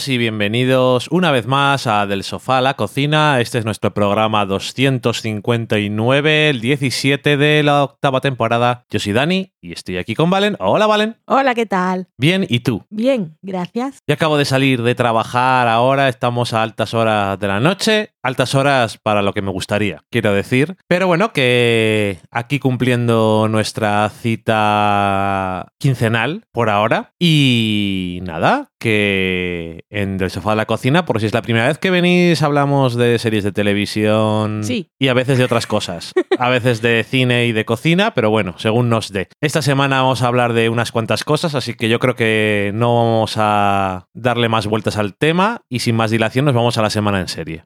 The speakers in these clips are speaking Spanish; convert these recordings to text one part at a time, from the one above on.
Todos y bienvenidos una vez más a Del Sofá a la Cocina. Este es nuestro programa 259, el 17 de la octava temporada. Yo soy Dani y estoy aquí con Valen. Hola Valen. Hola, ¿qué tal? Bien, ¿y tú? Bien, gracias. Ya acabo de salir de trabajar ahora, estamos a altas horas de la noche, altas horas para lo que me gustaría, quiero decir. Pero bueno, que aquí cumpliendo nuestra cita quincenal por ahora. Y nada, que en Del Sofá a la Cocina, por si es la primera vez que venís, hablamos de series de televisión Sí. y a veces de otras cosas. A veces de cine y de cocina, pero bueno, según nos dé. Esta semana vamos a hablar de unas cuantas cosas, así que yo creo que no vamos a darle más vueltas al tema y sin más dilación nos vamos a la semana en serie.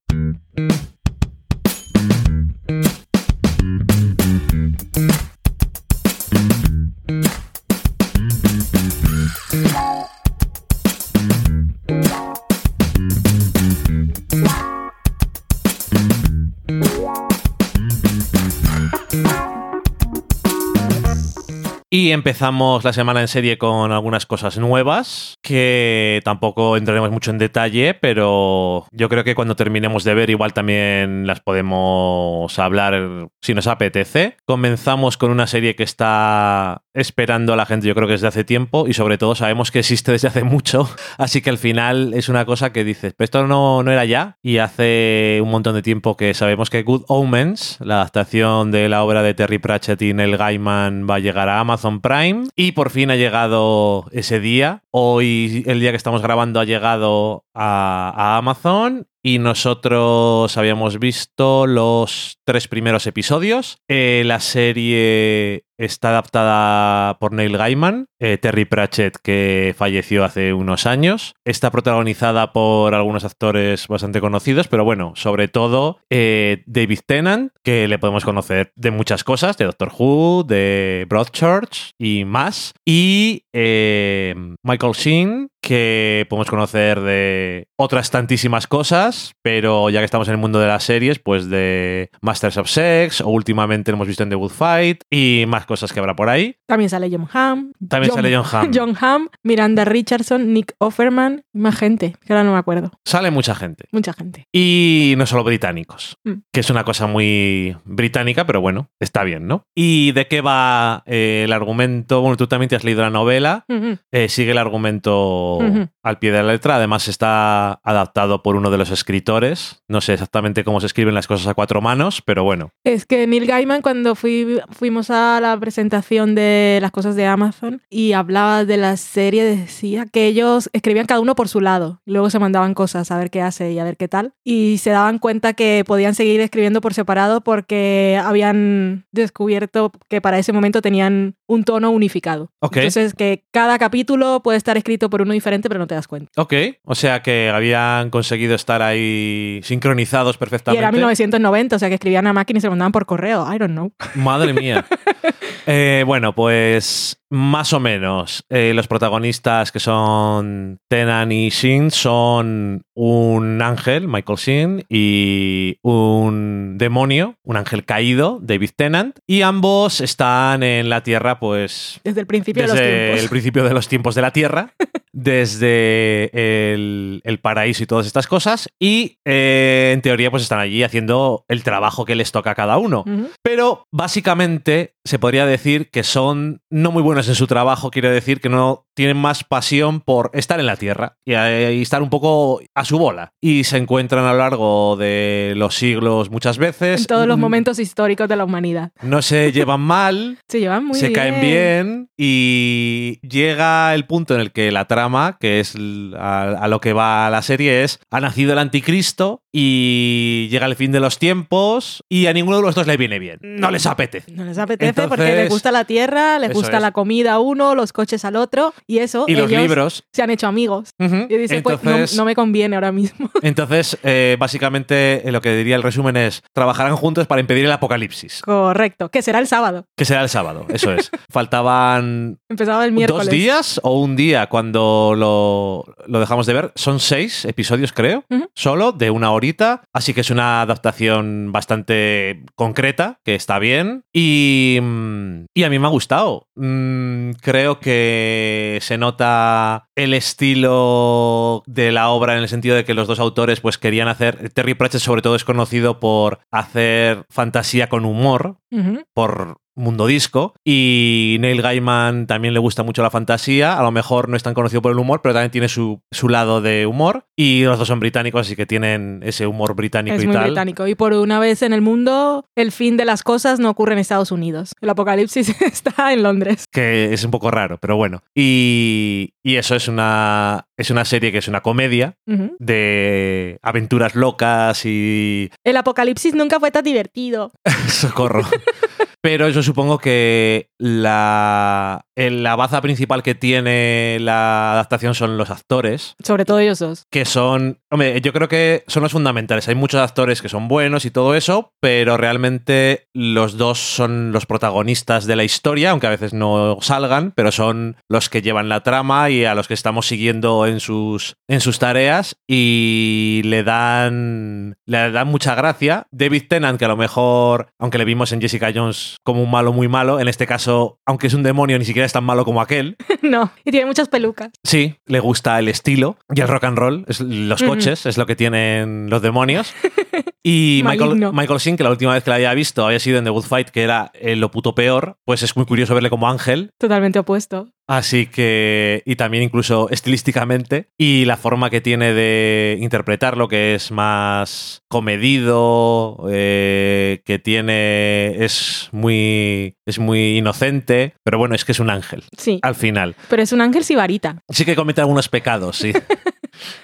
Y empezamos la semana en serie con algunas cosas nuevas, que tampoco entraremos mucho en detalle, pero yo creo que cuando terminemos de ver igual también las podemos hablar si nos apetece. Comenzamos con una serie que está esperando a la gente yo creo que desde hace tiempo y sobre todo sabemos que existe desde hace mucho, así que al final es una cosa que dices, pero esto no, no era ya y hace un montón de tiempo que sabemos que Good Omens, la adaptación de la obra de Terry Pratchett y Neil Gaiman va a llegar a Amazon Prime y por fin ha llegado ese día. Hoy, el día que estamos grabando, ha llegado a, a Amazon y nosotros habíamos visto los tres primeros episodios. Eh, la serie está adaptada por Neil Gaiman, eh, Terry Pratchett, que falleció hace unos años. Está protagonizada por algunos actores bastante conocidos, pero bueno, sobre todo eh, David Tennant, que le podemos conocer de muchas cosas, de Doctor Who, de Broadchurch y más. Y Michael Sheen, que podemos conocer de otras tantísimas cosas, pero ya que estamos en el mundo de las series, pues de Masters of Sex, o últimamente lo hemos visto en The Good Fight, y más cosas que habrá por ahí. También sale John Hamm. También sale John Hamm. John Hamm, Miranda Richardson, Nick Offerman, más gente, que ahora no me acuerdo. Sale mucha gente. Mucha gente. Y no solo británicos, Mm. que es una cosa muy británica, pero bueno, está bien, ¿no? ¿Y de qué va eh, el argumento? Bueno, tú también te has leído la novela, Ujú. eh, sigue el argumento Ujú. al pie de la letra, además está adaptado por uno de los escritores, no sé exactamente cómo se escriben las cosas a cuatro manos, pero bueno, Es que Neil Gaiman, cuando fui- fuimos a la presentación de las cosas de Amazon y hablaba de la serie, decía que ellos escribían cada uno por su lado. Luego se mandaban cosas a ver qué hace y a ver qué tal. Y se daban cuenta que podían seguir escribiendo por separado porque habían descubierto que para ese momento tenían un tono unificado. Ok. Entonces, que cada capítulo puede estar escrito por uno diferente, pero no te das cuenta. ok, o sea que habían conseguido estar ahí sincronizados Y perfectamente. era 1990, o sea que escribían a máquina y se mandaban por correo. I don't know. Madre mía. Eh, bueno, pues más o menos. eh, los protagonistas que son Tenan y Shin son un ángel, Michael Shin, y un demonio, un ángel caído, David Tennant. Y ambos están en la Tierra, pues Desde el principio de los desde tiempos. el principio de los tiempos de la Tierra, desde el, el paraíso y todas estas cosas, y eh, en teoría pues están allí haciendo el trabajo que les toca a cada uno. Pero básicamente se podría decir que son no muy buenos en su trabajo, quiere decir que no tienen más pasión por estar en la Tierra y, y estar un poco a su bola. Y se encuentran a lo largo de los siglos muchas veces. En todos los Mm, momentos históricos de la humanidad. No se llevan mal, Se llevan muy se bien. caen bien y llega el punto en el que la trama, que es a, a lo que va la serie, es ha nacido el anticristo y llega el fin de los tiempos y a ninguno de los dos le viene bien. No les apetece. No les apetece porque les gusta la tierra, les gusta es. la comida a uno, los coches al otro y eso. Y los libros. Se han hecho amigos. Y dicen, pues no, Entonces, no me conviene ahora mismo. entonces eh, básicamente eh, lo que diría el resumen es trabajarán juntos para impedir el apocalipsis, Correcto. Que será el sábado. que será el sábado, eso es. Faltaban Empezaba el miércoles. dos días o un día cuando lo, lo dejamos de ver. Son seis episodios, creo, solo de una horita. Así que es una adaptación bastante concreta, que está bien. Y, y a mí me ha gustado. Mm, creo que se nota el estilo de la obra en el sentido de que los dos autores pues querían hacer... Terry Pratchett sobre todo es conocido por hacer fantasía con humor, por mundo disco y Neil Gaiman también le gusta mucho la fantasía, a lo mejor no es tan conocido por el humor, pero también tiene su, su lado de humor y los dos son británicos, así que tienen ese humor británico Es y muy tal. británico. Y por una vez en el mundo, el fin de las cosas no ocurre en Estados Unidos. El apocalipsis está en Londres. que es un poco raro, pero bueno. Y, y eso es una, es una serie que es una comedia de aventuras locas y El apocalipsis nunca fue tan divertido. socorro. Pero eso supongo que la, la baza principal que tiene la adaptación son los actores, Sobre todo ellos dos. que son, hombre, yo creo que son los fundamentales. Hay muchos actores que son buenos y todo eso, pero realmente los dos son los protagonistas de la historia, aunque a veces no salgan, pero son los que llevan la trama y a los que estamos siguiendo en sus, en sus tareas y le dan, le dan mucha gracia. David Tennant, que a lo mejor, aunque le vimos en Jessica Jones como un malo muy malo, en este caso, aunque es un demonio, ni siquiera es tan malo como aquel. no. Y tiene muchas pelucas. Sí, le gusta el estilo y el rock and roll, es- los coches, es lo que tienen los demonios. Y Michael. Michael Sheen, que la última vez que la había visto había sido en The Good Fight, que era eh, lo puto peor, pues es muy curioso verle como ángel. Totalmente opuesto. Así que, y también incluso estilísticamente, y la forma que tiene de interpretarlo, que es más comedido, eh, que tiene, es muy, es muy inocente, pero bueno, es que es un ángel, Sí. al final. Pero es un ángel sibarita. Sí que comete algunos pecados, sí.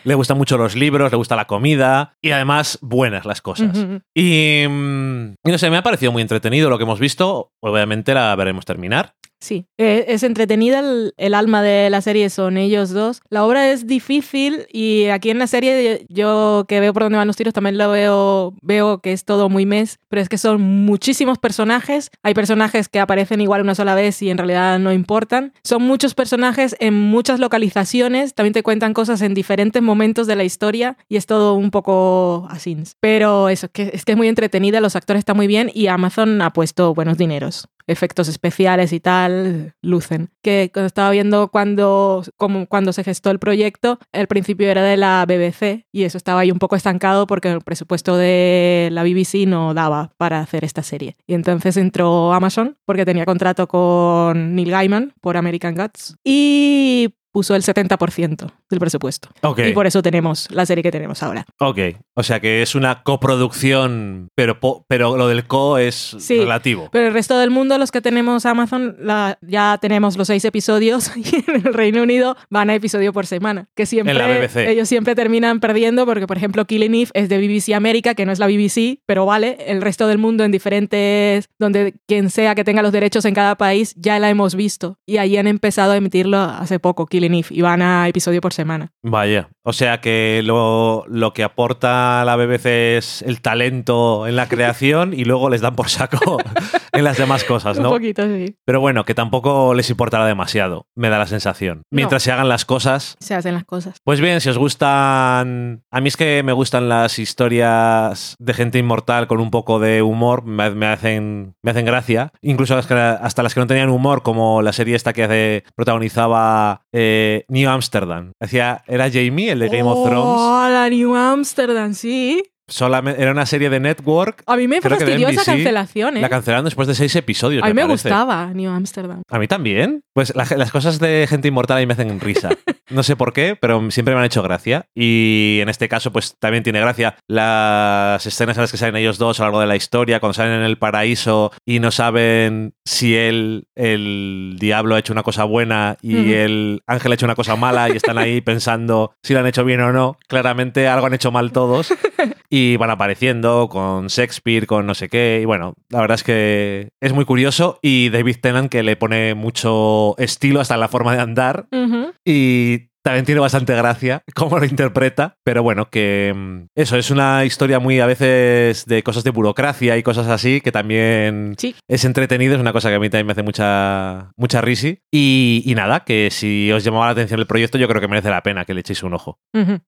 le gustan mucho los libros, le gusta la comida y además buenas las cosas. Y, mm, y no sé, me ha parecido muy entretenido lo que hemos visto. Obviamente la veremos terminar. Sí, Eh, es entretenida, el, alma de la serie son ellos dos. La obra es difícil y aquí en la serie yo que veo por dónde van los tiros también lo veo, veo que es todo muy mes, pero es que son muchísimos personajes. Hay personajes que aparecen igual una sola vez y en realidad no importan. Son muchos personajes en muchas localizaciones, también te cuentan cosas en diferentes momentos de la historia y es todo un poco así. Pero eso, es que es muy entretenida, los actores están muy bien y Amazon ha puesto buenos dineros efectos especiales y tal lucen. Que estaba viendo cuando, como, cuando se gestó el proyecto, el principio era de la BBC y eso estaba ahí un poco estancado porque el presupuesto de la BBC no daba para hacer esta serie. Y entonces entró Amazon porque tenía contrato con Neil Gaiman por American Gods y puso el 70% del presupuesto. Ok, Y por eso tenemos la serie que tenemos ahora. ok. O sea que es una coproducción, pero, pero lo del co es Sí. relativo. Pero el resto del mundo, los que tenemos Amazon, la- ya tenemos los seis episodios y en el Reino Unido van a episodio por semana. Que siempre En la BBC. ellos siempre terminan perdiendo porque, por ejemplo, Killing Eve es de BBC América, que no es la BBC, pero vale. El resto del mundo en diferentes, donde quien sea que tenga los derechos en cada país, ya la hemos visto. Y ahí han empezado a emitirlo hace poco, Killing Eve, y van a episodio por semana. Vaya, o sea que lo, lo que aporta la BBC es el talento en la creación y luego les dan por saco en las demás cosas, Un ¿no? poquito, sí. Pero bueno, que tampoco les importará demasiado, me da la sensación. Mientras se hagan las cosas. Se hacen las cosas. Pues bien, si os gustan... A mí es que me gustan las historias de gente inmortal con un poco de humor, me, me hacen, me hacen gracia. Incluso hasta las que no tenían humor, como la serie esta que hace, protagonizaba eh, New Amsterdam. Hacía, era Jamie, el de Game of Thrones. Oh, la New Amsterdam, sí. Solamente, era una serie de Network. A mí me fastidió esa cancelación, ¿eh? La cancelaron después de seis episodios. A mí me gustaba New Amsterdam. A mí también. Pues la- las cosas de gente inmortal a mí me hacen risa. No sé por qué, pero siempre me han hecho gracia. Y en este caso, pues también tiene gracia las escenas en las que salen ellos dos a lo largo de la historia, cuando salen en el paraíso y no saben si él, el diablo, ha hecho una cosa buena y el ángel ha hecho una cosa mala y están ahí pensando si lo han hecho bien o no. Claramente algo han hecho mal todos. Y van apareciendo con Shakespeare, con no sé qué. Y bueno, la verdad es que es muy curioso. Y David Tennant que le pone mucho estilo hasta en la forma de andar. Y también tiene bastante gracia cómo lo interpreta. Pero bueno, que mm, eso es una historia muy a veces de cosas de burocracia y cosas así que también Sí. es entretenido. Es una cosa que a mí también me hace mucha, mucha risi. Y, y nada, que si os llamaba la atención el proyecto, yo creo que merece la pena que le echéis un ojo.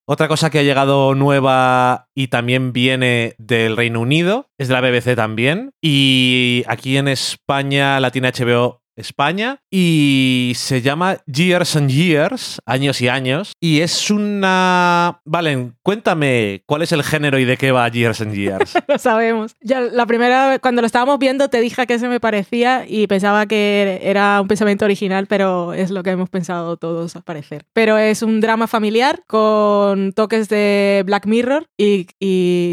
Otra cosa que ha llegado nueva y también viene del Reino Unido es de la BBC también. Y aquí en España la tiene HBO España, y se llama Years and Years, años y años, y es una... Valen, cuéntame cuál es el género y de qué va Years and Years. lo sabemos. Ya la primera vez, cuando lo estábamos viendo, te dije que se me parecía y pensaba que era un pensamiento original, pero es lo que hemos pensado todos al parecer. Pero es un drama familiar con toques de Black Mirror y,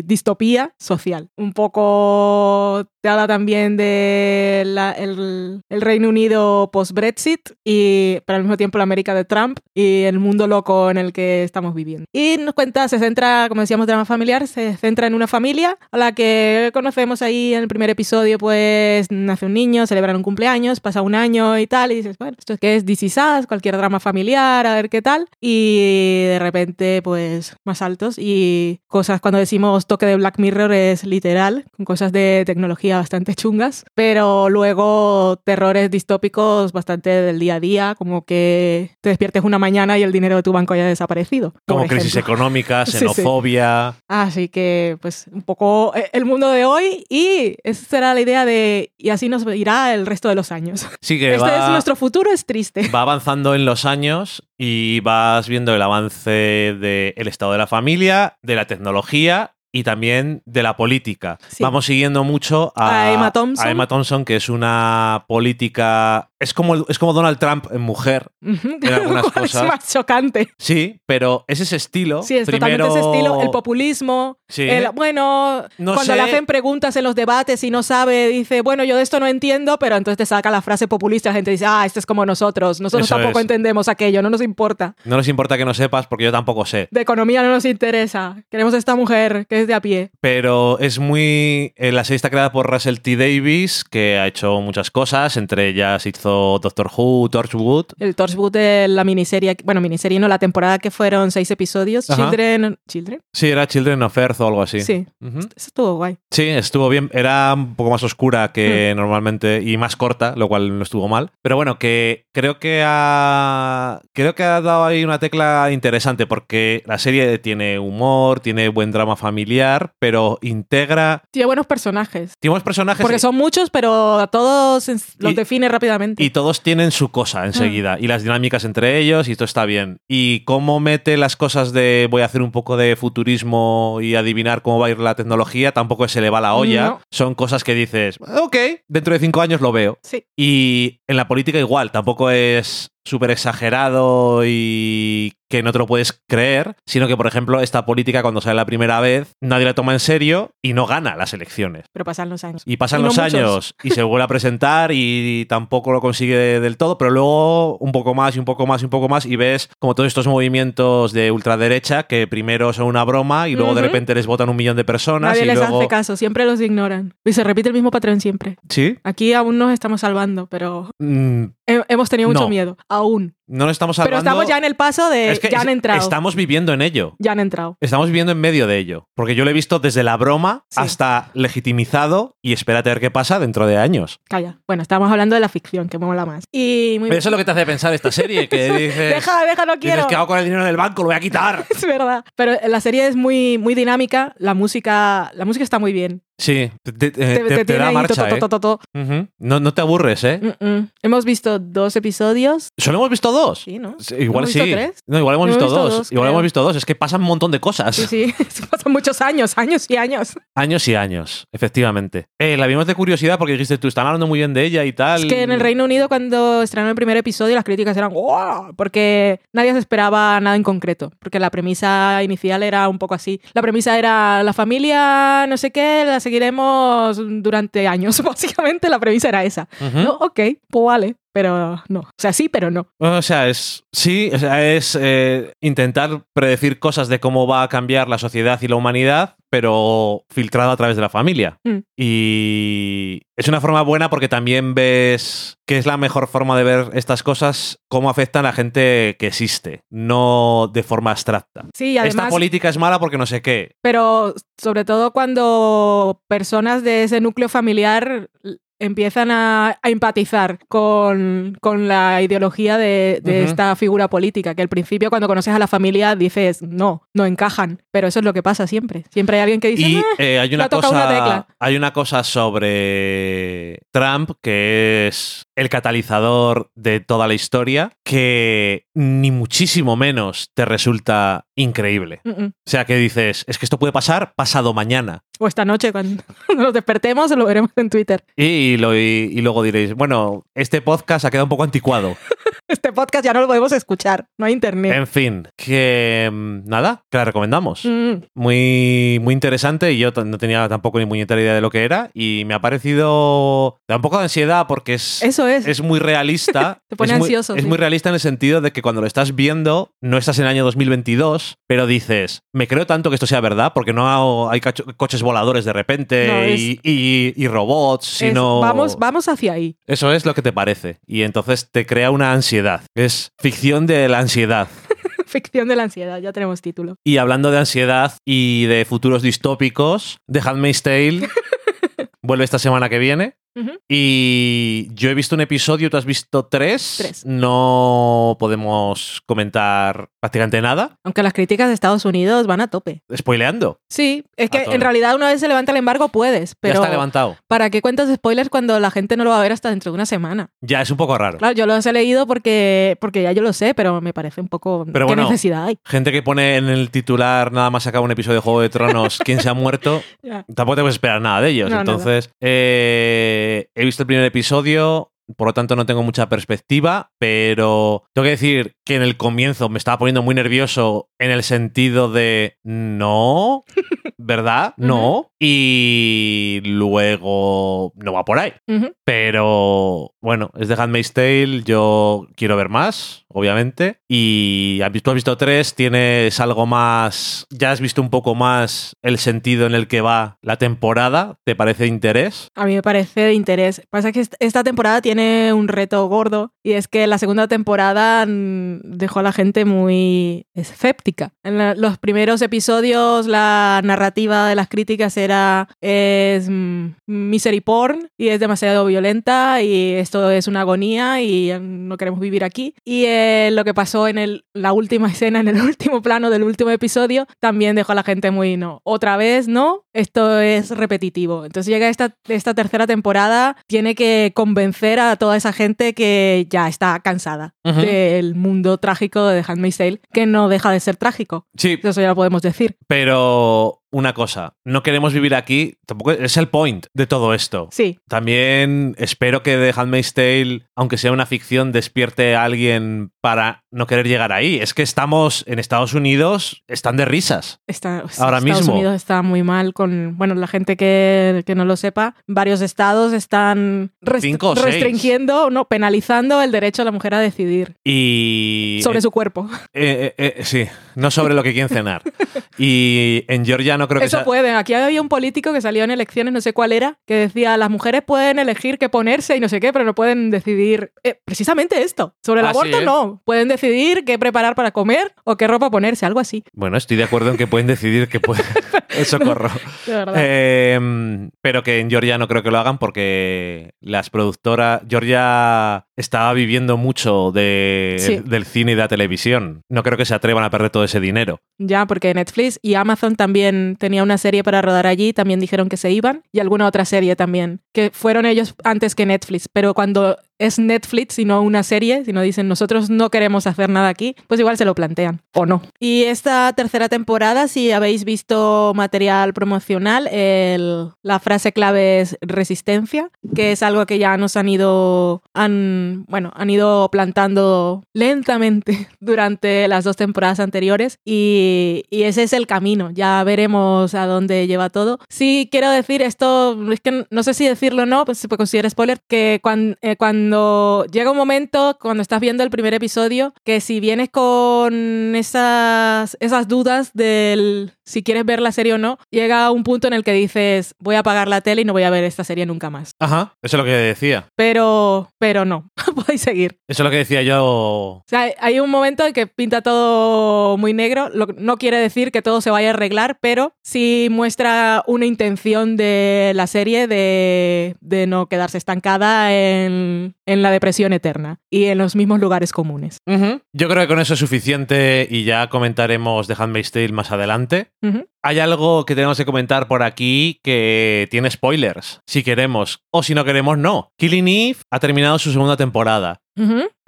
distopía social. Un poco te habla también de la- el, el Reino Unido post-Brexit y pero al mismo tiempo la América de Trump y el mundo loco en el que estamos viviendo. Y nos cuenta, se centra, como decíamos, drama familiar, se centra en una familia a la que conocemos ahí en el primer episodio, pues nace un niño, celebran un cumpleaños, pasa un año y tal, y dices, bueno, ¿esto es? This Is Us, cualquier drama familiar, a ver qué tal. Y de repente, pues, más altos y cosas, cuando decimos toque de Black Mirror es literal, con cosas de tecnología bastante chungas, pero luego terrores distópicos bastante del día a día, como que te despiertes una mañana y el dinero de tu banco haya desaparecido. Como crisis económica, Sí, sí. xenofobia... Así que, pues, un poco eh, el mundo de hoy y esa será la idea de, y así nos irá el resto de los años. Sí que Este va... es nuestro futuro, es triste. va avanzando en los años y vas viendo el avance del estado de la familia, de la tecnología y también de la política. Sí. Vamos siguiendo mucho a, A Emma Thompson. a Emma Thompson, que es una política... Es como, es como Donald Trump en mujer. Ujú. algunas es cosas. más chocante. Sí, pero es ese estilo. Sí, es Primero- totalmente ese estilo, el populismo. Sí. el- bueno, No cuando sé. le hacen preguntas en los debates y no sabe, dice, bueno, yo de esto no entiendo, pero entonces te saca la frase populista, la gente dice, ah, este es como nosotros, nosotros Eso tampoco es. entendemos aquello, no nos importa. No les importa que no sepas porque yo tampoco sé. De economía no nos interesa, queremos a esta mujer que es de a pie. Pero es muy. eh, la serie está creada por Russell T. Davis, que ha hecho muchas cosas. Entre ellas hizo Doctor Who, Torchwood. El Torchwood de la miniserie, bueno, miniserie no, la temporada que fueron seis episodios, Ajá. Children, ¿Children? Sí, era Children of Earth o algo así. Sí. Estuvo guay. Sí, estuvo bien. Era un poco más oscura que normalmente y más corta, lo cual no estuvo mal. Pero bueno, que creo que ha. Creo que ha dado ahí una tecla interesante porque la serie tiene humor, tiene buen drama familiar, pero integra. Tiene buenos personajes. Tiene buenos personajes. Porque son muchos, pero a todos los Y- define rápidamente. Y todos tienen su cosa enseguida. Y las dinámicas entre ellos, y esto está bien. Y cómo mete las cosas de voy a hacer un poco de futurismo y adivinar cómo va a ir la tecnología, tampoco se le va la olla. No. Son cosas que dices, ok, dentro de cinco años lo veo. Sí. Y en la política igual, tampoco es súper exagerado y que no te lo puedes creer, sino que, por ejemplo, esta política cuando sale la primera vez, nadie la toma en serio y no gana las elecciones. Pero pasan los años. Y pasan Y no los muchos. años y se vuelve a presentar y tampoco lo consigue del todo, pero luego un poco más y un poco más y un poco más y ves como todos estos movimientos de ultraderecha que primero son una broma y luego de repente les votan un millón de personas Nadie y les luego... hace caso, siempre los ignoran. Y se repite el mismo patrón siempre. ¿Sí? Aquí aún nos estamos salvando, pero Mm, he- hemos tenido mucho No. miedo. Aún. No lo estamos Pero hablando... estamos ya en el paso de. Es que ya han entrado. Estamos viviendo en ello. Ya han entrado. Estamos viviendo en medio de ello. Porque yo lo he visto desde la broma Sí. hasta legitimizado y espérate a ver qué pasa dentro de años. Calla. Bueno, estamos hablando de la ficción, que mola más. Y muy Eso es lo que te hace pensar esta serie, que dices... Deja, deja, no quiero. Dices, ¿qué hago con el dinero del banco? Lo voy a quitar. Es verdad. Pero la serie es muy, muy dinámica. La música, la música está muy bien. Sí, te, te- Te, te- te tiene da ahí marcha, to, to, ¿eh? to, to, to. Ujú. no, no te aburres, ¿eh? Mm, mm. Hemos visto dos episodios. ¿Solo hemos visto dos? Sí, ¿no? Igual ¿Hemos sí. visto tres? No, igual hemos Hemos visto, visto dos. dos, igual creo. hemos visto dos. Es que pasan un montón de cosas. Sí, sí. Pasan muchos años, años y años. Años y años, efectivamente. Eh, la vimos de curiosidad porque dijiste tú, están hablando muy bien de ella y tal. Es que en el Reino Unido, cuando estrenó el primer episodio, las críticas eran ¡Wow! Porque nadie se esperaba nada en concreto. Porque la premisa inicial era un poco así. La premisa era la familia, no sé qué, la seguiremos durante años. Básicamente la premisa era esa. No, ok, pues vale. Pero no. O sea, sí, pero no. O sea, es. Sí, o sea, es eh, intentar predecir cosas de cómo va a cambiar la sociedad y la humanidad, pero filtrado a través de la familia. Mm. Y es una forma buena porque también ves que es la mejor forma de ver estas cosas, cómo afectan a la gente que existe, no de forma abstracta. Sí, Esta además. política es mala porque no sé qué. Pero sobre todo cuando personas de ese núcleo familiar empiezan a, a empatizar con, con la ideología de, de esta figura política, que al principio cuando conoces a la familia dices, no, no encajan, pero eso es lo que pasa siempre. Siempre hay alguien que dice, Y "Ah, eh, hay, una cosa, una tecla". hay una cosa sobre Trump que es el catalizador de toda la historia, que ni muchísimo menos te resulta increíble. O sea, que dices, es que esto puede pasar pasado mañana. O esta noche cuando nos despertemos lo veremos en Twitter. Y, lo- y- y luego diréis, bueno, este podcast ha quedado un poco anticuado. Este podcast ya no lo podemos escuchar, no hay internet. En fin, que mm, nada, que la recomendamos. Mm, Muy, muy interesante y yo no tenía tampoco ni puñetera idea de lo que era y me ha parecido da un poco de ansiedad porque es, Eso es. es muy realista. Te pone es muy, ansioso, Es muy realista en el sentido de que cuando lo estás viendo no estás en el año 2022, pero dices, me creo tanto que esto sea verdad porque no hay coches voladores de repente No, es- y, y- y robots, Es- sino... vamos, vamos hacia ahí. Eso es lo que te parece y entonces te crea una ansiedad. Es ficción de la ansiedad. Ficción de la ansiedad, ya tenemos título. Y hablando de ansiedad y de futuros distópicos, The Handmaid's Tale vuelve esta semana que viene. Y yo he visto un episodio, tú has visto tres. Tres. No podemos comentar prácticamente nada. Aunque las críticas de Estados Unidos van a tope. Spoileando. Sí, es que en realidad una vez se levanta el embargo puedes, ya pero está levantado. ¿para qué cuentas spoilers cuando la gente no lo va a ver hasta dentro de una semana? Ya es un poco raro. Claro, yo los he leído porque, porque ya yo lo sé, pero me parece un poco... Pero ¿Qué bueno. necesidad hay? Gente que pone en el titular nada más acaba un episodio de Juego de Tronos, ¿quién se ha muerto? Ya. Tampoco te puedes esperar nada de ellos. No. Entonces, eh, he visto el primer episodio, por lo tanto no tengo mucha perspectiva, pero tengo que decir que en el comienzo me estaba poniendo muy nervioso en el sentido de no, ¿verdad? No. Y luego no va por ahí. Pero bueno, es de Handmaid's Tale, yo quiero ver más, obviamente. Y tú has visto tres, tienes algo más, ya has visto un poco más el sentido en el que va la temporada, ¿te parece de interés? A mí me parece de interés. Pasa que est- esta temporada tiene un reto gordo y es que la segunda temporada dejó a la gente muy escéptica. En la- los primeros episodios la narrativa de las críticas era es mm, misery porn y es demasiado violenta y esto es una agonía y no queremos vivir aquí. Y eh, lo que pasó en el- la última escena, en el último plano del último episodio, también dejó a la gente muy no. Otra vez, ¿no? Esto es repetitivo. Entonces llega esta, esta tercera temporada, tiene que convencer a toda esa gente que ya está cansada del mundo trágico de The Handmaid's Tale, que no deja de ser trágico. Sí, Eso ya lo podemos decir. pero una cosa, no queremos vivir aquí, tampoco es el point de todo esto. Sí, También espero que The Handmaid's Tale, aunque sea una ficción, despierte a alguien para no querer llegar ahí. Es que estamos en Estados Unidos, están de risas. está, Ahora Estados mismo. Unidos está muy mal con, bueno, la gente que, que no lo sepa, varios estados están rest- Cinco restringiendo, no, penalizando el derecho a la mujer a decidir Y sobre su cuerpo. Eh, eh, eh, sí, no sobre lo que quieren cenar. Y en Georgia no creo que Eso pueden. Aquí había un político que salió en elecciones, no sé cuál era, que decía, las mujeres pueden elegir qué ponerse y no sé qué, pero no pueden decidir precisamente esto. Sobre el Ah, aborto no. Pueden decidir qué preparar para comer o qué ropa ponerse, algo así. Bueno, estoy de acuerdo en que pueden decidir que pueden... Socorro. De verdad. Eh, pero que en Georgia no creo que lo hagan porque las productoras... Georgia estaba viviendo mucho de- Sí. del cine y de la televisión. No creo que se atrevan a perder todo ese dinero. Ya, porque Netflix y Amazon también tenía una serie para rodar allí, también dijeron que se iban, y alguna otra serie también, que fueron ellos antes que Netflix, pero cuando es Netflix y no una serie, si no dicen nosotros no queremos hacer nada aquí, pues igual se lo plantean, o no. Y esta tercera temporada, si habéis visto material promocional, el- la frase clave es resistencia, que es algo que ya nos han ido, han, bueno, han ido plantando lentamente durante las dos temporadas anteriores y, y ese es el camino. Ya veremos a dónde lleva todo. Sí, quiero decir esto, es que no sé si decirlo o no, pues se puede considerar spoiler, que cuan- eh, cuando llega un momento, cuando estás viendo el primer episodio, que si vienes con esas, esas dudas del si quieres ver la serie o no, llega un punto en el que dices, voy a apagar la tele y no voy a ver esta serie nunca más. Ajá, eso es lo que decía. Pero, pero no, podéis seguir. Eso es lo que decía yo. O sea, hay un momento en que pinta todo muy negro. Lo- no quiere decir que todo se vaya a arreglar, pero sí muestra una intención de la serie de, de no quedarse estancada en, en la depresión eterna y en los mismos lugares comunes. Yo creo que con eso es suficiente y ya comentaremos The Handmaid's Tale más adelante. Hay algo que tenemos que comentar por aquí que tiene spoilers, si queremos. O si no queremos, no. Killing Eve ha terminado su segunda temporada.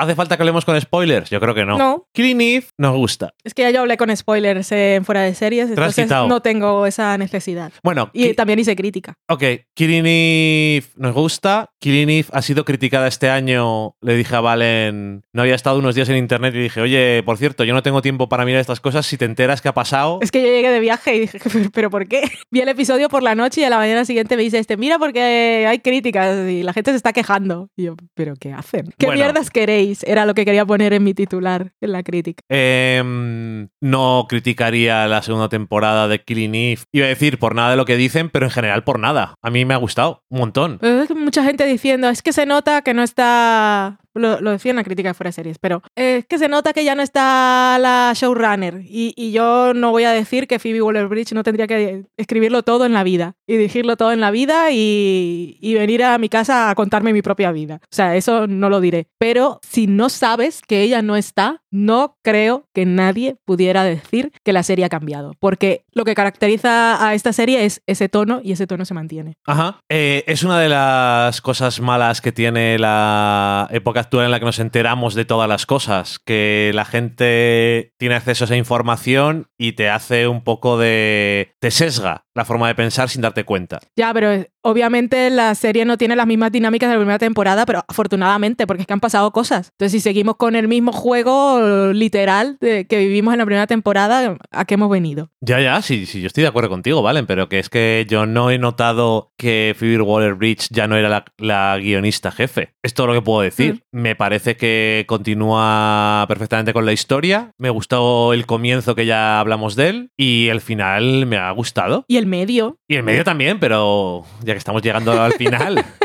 ¿Hace falta que hablemos con spoilers? Yo creo que no. No. Killing Eve nos gusta. Es que ya yo hablé con spoilers en fuera de series, entonces no tengo esa necesidad. Bueno, Y Ki- también hice crítica. ok, Killing Eve nos gusta. Killing Eve ha sido criticada este año. Le dije a Valen, no había estado unos días en internet y dije, oye, por cierto, yo no tengo tiempo para mirar estas cosas. Si te enteras que ha pasado, Es que yo llegué de viaje y dije, "¿Pero- ¿pero por qué? Vi el episodio por la noche y a la mañana siguiente me dice este, mira porque hay críticas y la gente se está quejando. Y yo, ¿pero qué hacen? ¿Qué Bueno. mierdas queréis? Era lo que quería poner en mi titular, en la crítica. Em, no criticaría la segunda temporada de Killing Eve. Iba a decir por nada de lo que dicen, pero en general por nada. A mí me ha gustado un montón. Pero es que mucha gente diciendo, es que se nota que no está... Lo, decía en la crítica de fuera de series, pero es que se nota que ya no está la showrunner. Y, yo no voy a decir que Phoebe Waller-Bridge no tendría que escribirlo todo en la vida y dirigirlo todo en la vida y, y venir a mi casa a contarme mi propia vida. O sea, eso no lo diré. Pero si no sabes que ella no está, no creo que nadie pudiera decir que la serie ha cambiado. Porque lo que caracteriza a esta serie es ese tono y ese tono se mantiene. Ajá. Eh, es una de las cosas malas que tiene la época actual en la que nos enteramos de todas las cosas, que la gente tiene acceso a esa información y te hace un poco de... te sesga la forma de pensar sin darte cuenta. Ya, pero obviamente la serie no tiene las mismas dinámicas de la primera temporada, pero afortunadamente, porque es que han pasado cosas. Entonces, si seguimos con el mismo juego literal de- que vivimos en la primera temporada, ¿a qué hemos venido? Ya, ya, sí, sí, yo estoy de acuerdo contigo, Valen, pero que es que yo no he notado que Phoebe Waller-Bridge ya no era la, la guionista jefe. Es todo lo que puedo decir. Me parece que continúa perfectamente con la historia. Me gustó el comienzo que ya hablamos de él y el final me ha gustado. Y el medio, Y el medio también, pero ya que estamos llegando al final.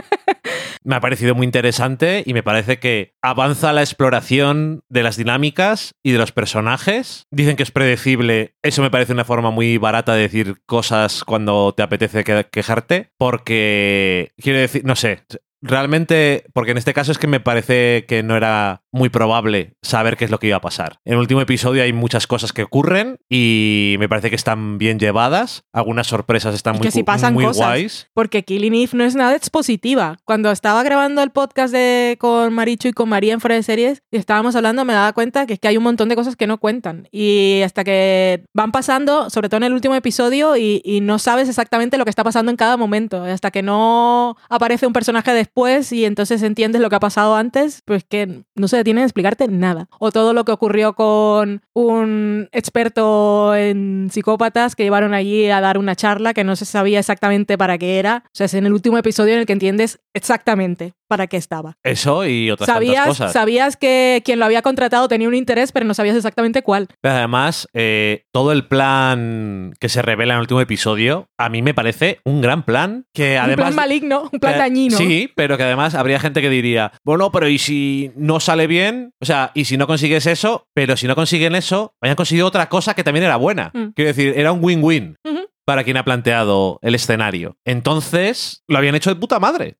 Me ha parecido muy interesante y me parece que avanza la exploración de las dinámicas y de los personajes. Dicen que es predecible. Eso me parece una forma muy barata de decir cosas cuando te apetece que- quejarte. Porque, quiero decir, no sé, realmente, porque en este caso es que me parece que no era muy probable saber qué es lo que iba a pasar. En el último episodio hay muchas cosas que ocurren y me parece que están bien llevadas. Algunas sorpresas están Y muy, que si pasan muy cosas. guays. porque Killing Eve no es nada expositiva. Cuando estaba grabando el podcast de, con Marichu y con María en Fuera de Series y estábamos hablando, me daba cuenta que es que hay un montón de cosas que no cuentan. Y hasta que van pasando, sobre todo en el último episodio, y, y no sabes exactamente lo que está pasando en cada momento. Hasta que no aparece un personaje después y entonces entiendes lo que ha pasado antes, pues que no se detiene en explicarte nada. O todo lo que ocurrió con un experto en psicópatas que llevaron allí a dar una charla que no se sabía exactamente para qué era. O sea, es en el último episodio en el que entiendes exactamente para qué estaba. Eso y otras tantas Sabías, cosas. sabías que quien lo había contratado tenía un interés, pero no sabías exactamente cuál. Pero además, eh, todo el plan que se revela en el último episodio, a mí me parece un gran plan. Que un además. plan maligno, un plan dañino. Sí, pero que además habría gente que diría, bueno, pero ¿y si no sale bien? O sea, ¿y si no consigues eso? Pero si no consiguen eso, hayan conseguido otra cosa que también era buena. Mm. Quiero decir, era un win-win. Ujú. Para quien ha planteado el escenario. Entonces, lo habían hecho de puta madre.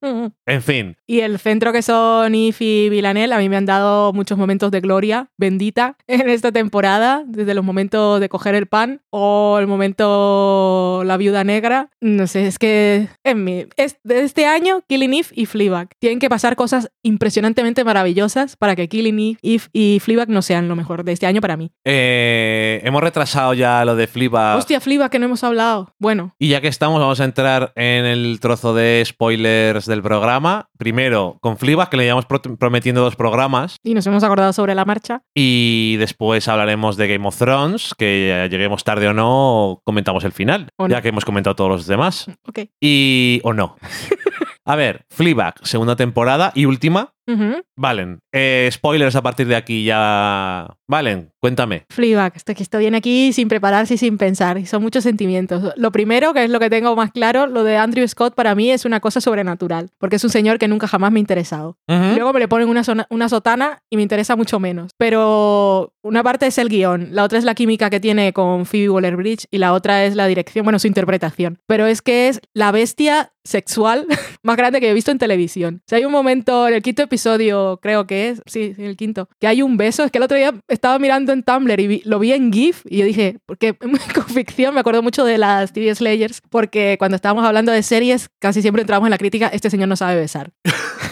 En fin, Y el centro que son If y Villanel, a mí me han dado muchos momentos de gloria bendita en esta temporada, desde los momentos de coger el pan o el momento la viuda negra. No sé, es que en mi, es, de este año, Killing Eve y Fleabag. Tienen que pasar cosas impresionantemente maravillosas para que Killing Eve y Fleabag no sean lo mejor de este año para mí. eh, hemos retrasado ya lo de Fliba. Hostia, Fleabag, que no hemos hablado. Bueno, Y ya que estamos, vamos a entrar en el trozo de spoilers del programa. Primero, con Fleabag, que le llevamos pro- prometiendo dos programas. y nos hemos acordado sobre la marcha. Y después hablaremos de Game of Thrones, que lleguemos tarde o no, comentamos el final, no. ya que hemos comentado todos los demás. Ok. Y... o no. A ver, Fleabag, segunda temporada y última. Ujú. Valen. Eh, spoilers a partir de aquí ya... Valen, cuéntame. Fleabag, esto que esto viene aquí sin prepararse y sin pensar, y son muchos sentimientos. Lo primero, que es lo que tengo más claro, lo de Andrew Scott para mí es una cosa sobrenatural, porque es un señor que nunca jamás me ha interesado. Ujú. Luego me le ponen una, zona- una sotana y me interesa mucho menos. Pero una parte es el guion, la otra es la química que tiene con Phoebe Waller-Bridge y la otra es la dirección, bueno, su interpretación. Pero es que es la bestia sexual más grande que he visto en televisión. O sea, hay un momento en el quinto episodio episodio, creo que es, sí, el quinto, que hay un beso. Es que el otro día estaba mirando en Tumblr y lo vi en GIF y yo dije, porque con ficción me acuerdo mucho de las TV Slayers, porque cuando estábamos hablando de series, casi siempre entramos en la crítica, este señor no sabe besar.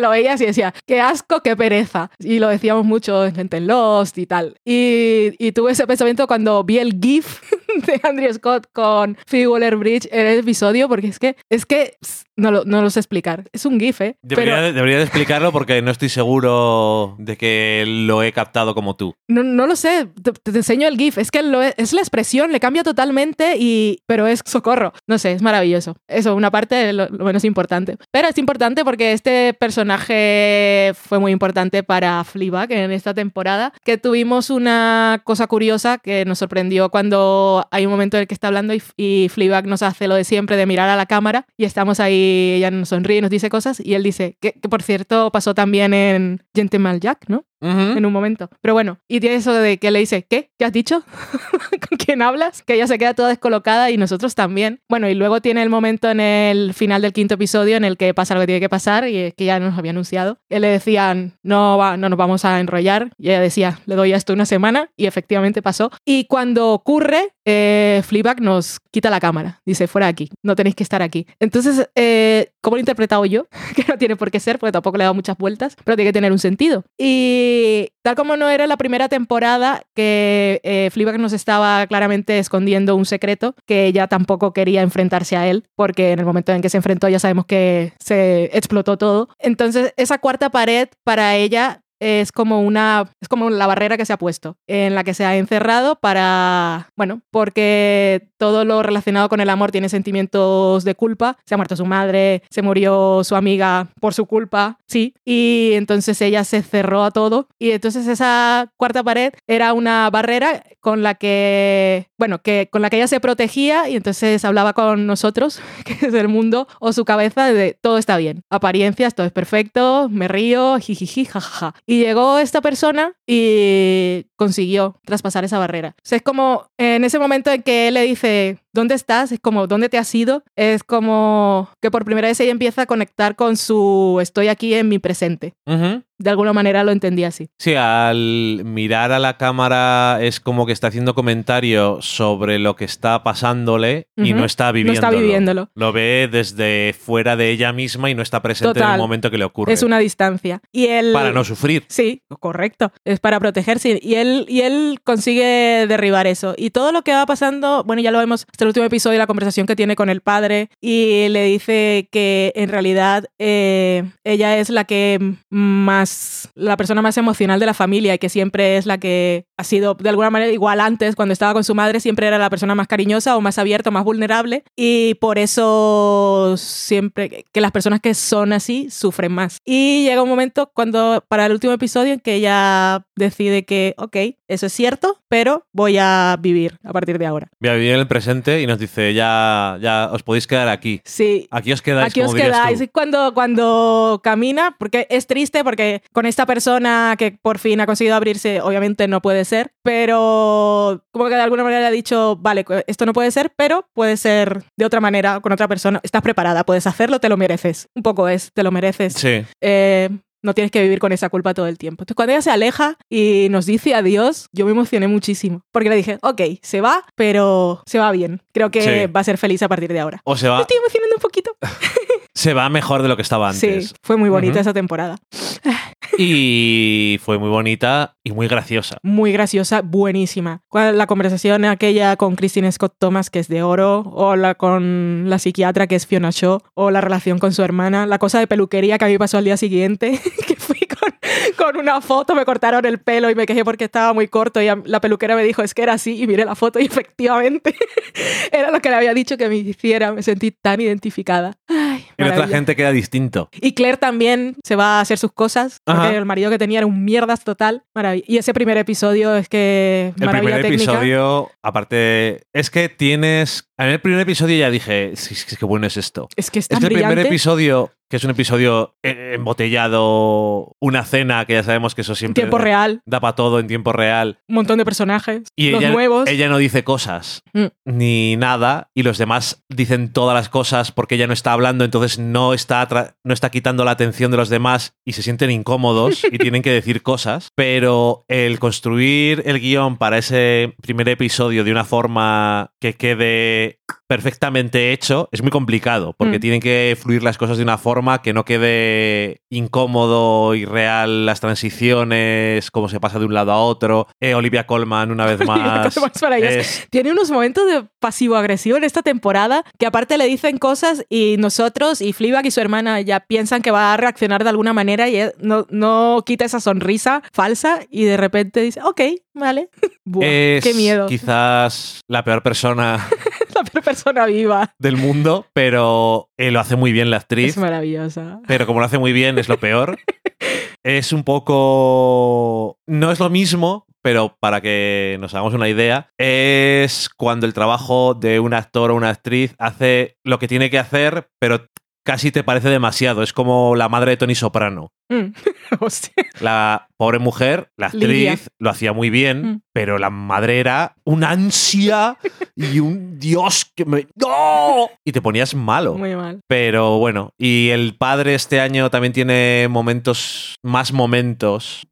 lo veías y decía, qué asco, qué pereza. Y lo decíamos mucho en gente en Lost y tal. Y, y tuve ese pensamiento cuando vi el GIF de Andrew Scott con Phoebe Waller-Bridge en el episodio, porque es que, es que no lo, no lo sé explicar. Es un GIF, ¿eh? Debería, Pero debería de explicarlo porque no estoy seguro de que lo he captado como tú. no, no lo sé, te, te enseño el GIF. Es que lo es la expresión, le cambia totalmente, y, pero es socorro. No sé, es maravilloso. Eso, una parte lo, lo menos importante. Pero es importante porque este personaje fue muy importante para Fleabag en esta temporada, que tuvimos una cosa curiosa que nos sorprendió cuando hay un momento en el que está hablando y, y nos hace lo de siempre de mirar a la cámara y estamos ahí, ella nos sonríe nos dice cosas y él dice, que, que por cierto pasó también en Gentleman Jack, ¿no? En un momento. Pero bueno, y tiene eso de que le dice, ¿qué? ¿Qué has dicho? ¿Con quién hablas? Que ella se queda toda descolocada y nosotros también. Bueno, y luego tiene el momento en el final del quinto episodio en el que pasa lo que tiene que pasar y es que ya nos había anunciado. Él le decían, no, va, no nos vamos a enrollar. Y ella decía, le doy a esto una semana y efectivamente pasó. Y cuando ocurre, eh, nos quita la cámara. Dice, fuera aquí, no tenéis que estar aquí. Entonces, eh, ¿cómo lo he interpretado yo? que no tiene por qué ser, porque tampoco le he dado muchas vueltas, pero tiene que tener un sentido. Y tal como no era la primera temporada que eh, nos estaba claramente escondiendo un secreto, que ella tampoco quería enfrentarse a él, porque en el momento en que se enfrentó ya sabemos que se explotó todo. Entonces, esa cuarta pared para ella es como una es como la barrera que se ha puesto en la que se ha encerrado para bueno porque todo lo relacionado con el amor tiene sentimientos de culpa. Se ha muerto su madre se murió su amiga por su culpa sí y entonces ella se cerró a todo. Y entonces esa cuarta pared era una barrera con la que bueno que con la que ella se protegía y entonces hablaba con nosotros que es el mundo o su cabeza de todo está bien. Apariencias todo es perfecto me río jijiji jajaja y llegó esta persona y consiguió traspasar esa barrera. O sea, es como en ese momento en que él le dice, ¿dónde estás? Es como, ¿dónde te has ido? Es como que por primera vez ella empieza a conectar con su estoy aquí en mi presente. De alguna manera lo entendí así. Sí, al mirar a la cámara es como que está haciendo comentario sobre lo que está pasándole y no está No viviéndolo. está viviéndolo. Lo ve desde fuera de ella misma y no está presente en el momento que le ocurre. Es una distancia. Y él... Para no sufrir. Sí, correcto. Es para protegerse. Y él, y él consigue derribar eso. Y todo lo que va pasando, bueno, ya lo vemos hasta el último episodio, la conversación que tiene con el padre. Y le dice que en realidad eh, ella es la que más, la persona más emocional de la familia y que siempre es la que ha sido de alguna manera igual antes, cuando estaba con su madre, siempre era la persona más cariñosa o más abierta o más vulnerable. Y por eso siempre que las personas que son así sufren más. Y llega un momento cuando, para el último episodio, en que ella decide que, ok, eso es cierto, pero voy a vivir a partir de ahora. Voy a vivir en el presente y nos dice, ya, ya os podéis quedar aquí. Sí. Aquí os quedáis, Aquí os como tú. quedáis. Y Cuando, cuando camina, porque es triste, porque con esta persona que por fin ha conseguido abrirse, obviamente no puede ser, pero como que de alguna manera le ha dicho, vale, esto no puede ser, pero puede ser de otra manera, con otra persona. Estás preparada, puedes hacerlo, te lo mereces. Un poco es, te lo mereces. Sí. Eh, no tienes que vivir con esa culpa todo el tiempo. Entonces, cuando ella se aleja y nos dice adiós, yo me emocioné muchísimo. Porque le dije, ok, se va, pero se va bien. Creo que Sí. va a ser feliz a partir de ahora. O se Me va, estoy emocionando un poquito. se va mejor de lo que estaba antes. Sí, fue muy bonita esa temporada. Y fue muy bonita y muy graciosa. Muy graciosa, buenísima. La conversación aquella con Christine Scott Thomas, que es de oro, o la con la psiquiatra, que es Fiona Shaw, o la relación con su hermana, la cosa de peluquería que a mí pasó al día siguiente, que fui con, con una foto, me cortaron el pelo y me quejé porque estaba muy corto y la peluquera me dijo, es que era así, y miré la foto y efectivamente era lo que le había dicho que me hiciera, me sentí tan identificada. Ay, En otra maravilla. gente queda distinto. Y Claire también se va a hacer sus cosas, porque Ajá. el marido que tenía era un mierdas total. Marav- Y ese primer episodio es que El maravilla primer técnica. episodio, aparte, es que tienes. En el primer episodio ya dije, sí, sí, qué bueno es esto. Es que es Es tan que el primer episodio que es un episodio embotellado, una cena, que ya sabemos que eso siempre tiempo real, da para todo en tiempo real. un montón de personajes. Y los ella, nuevos. ella no dice cosas Mm. ni nada y los demás dicen todas las cosas porque ella no está hablando, entonces no está, no está quitando la atención de los demás y se sienten incómodos y tienen que decir cosas. Pero el construir el guion para ese primer episodio de una forma que quede perfectamente hecho es muy complicado porque Mm. tienen que fluir las cosas de una forma que no quede incómodo y real las transiciones, cómo se pasa de un lado a otro. Eh, Olivia Colman una vez más. Es Tiene unos momentos de pasivo-agresivo en esta temporada que aparte le dicen cosas y nosotros y Fleabag y su hermana ya piensan que va a reaccionar de alguna manera y no, no quita esa sonrisa falsa y de repente dice, ok, vale. Buah, es qué miedo. quizás la peor persona peor persona viva. del mundo, pero eh, lo hace muy bien la actriz. Es maravillosa. Pero como lo hace muy bien, es lo peor. es un poco. No es lo mismo, pero para que nos hagamos una idea, es cuando el trabajo de un actor o una actriz hace lo que tiene que hacer, pero casi te parece demasiado. Es como la madre de Tony Soprano. Mm. Hostia. La pobre mujer, la actriz, Lidia. lo hacía muy bien, Mm. pero la madre era un ansia y un Dios que me. ¡No! Y te ponías malo. Muy mal. Pero bueno, y el padre este año también tiene momentos, más momentos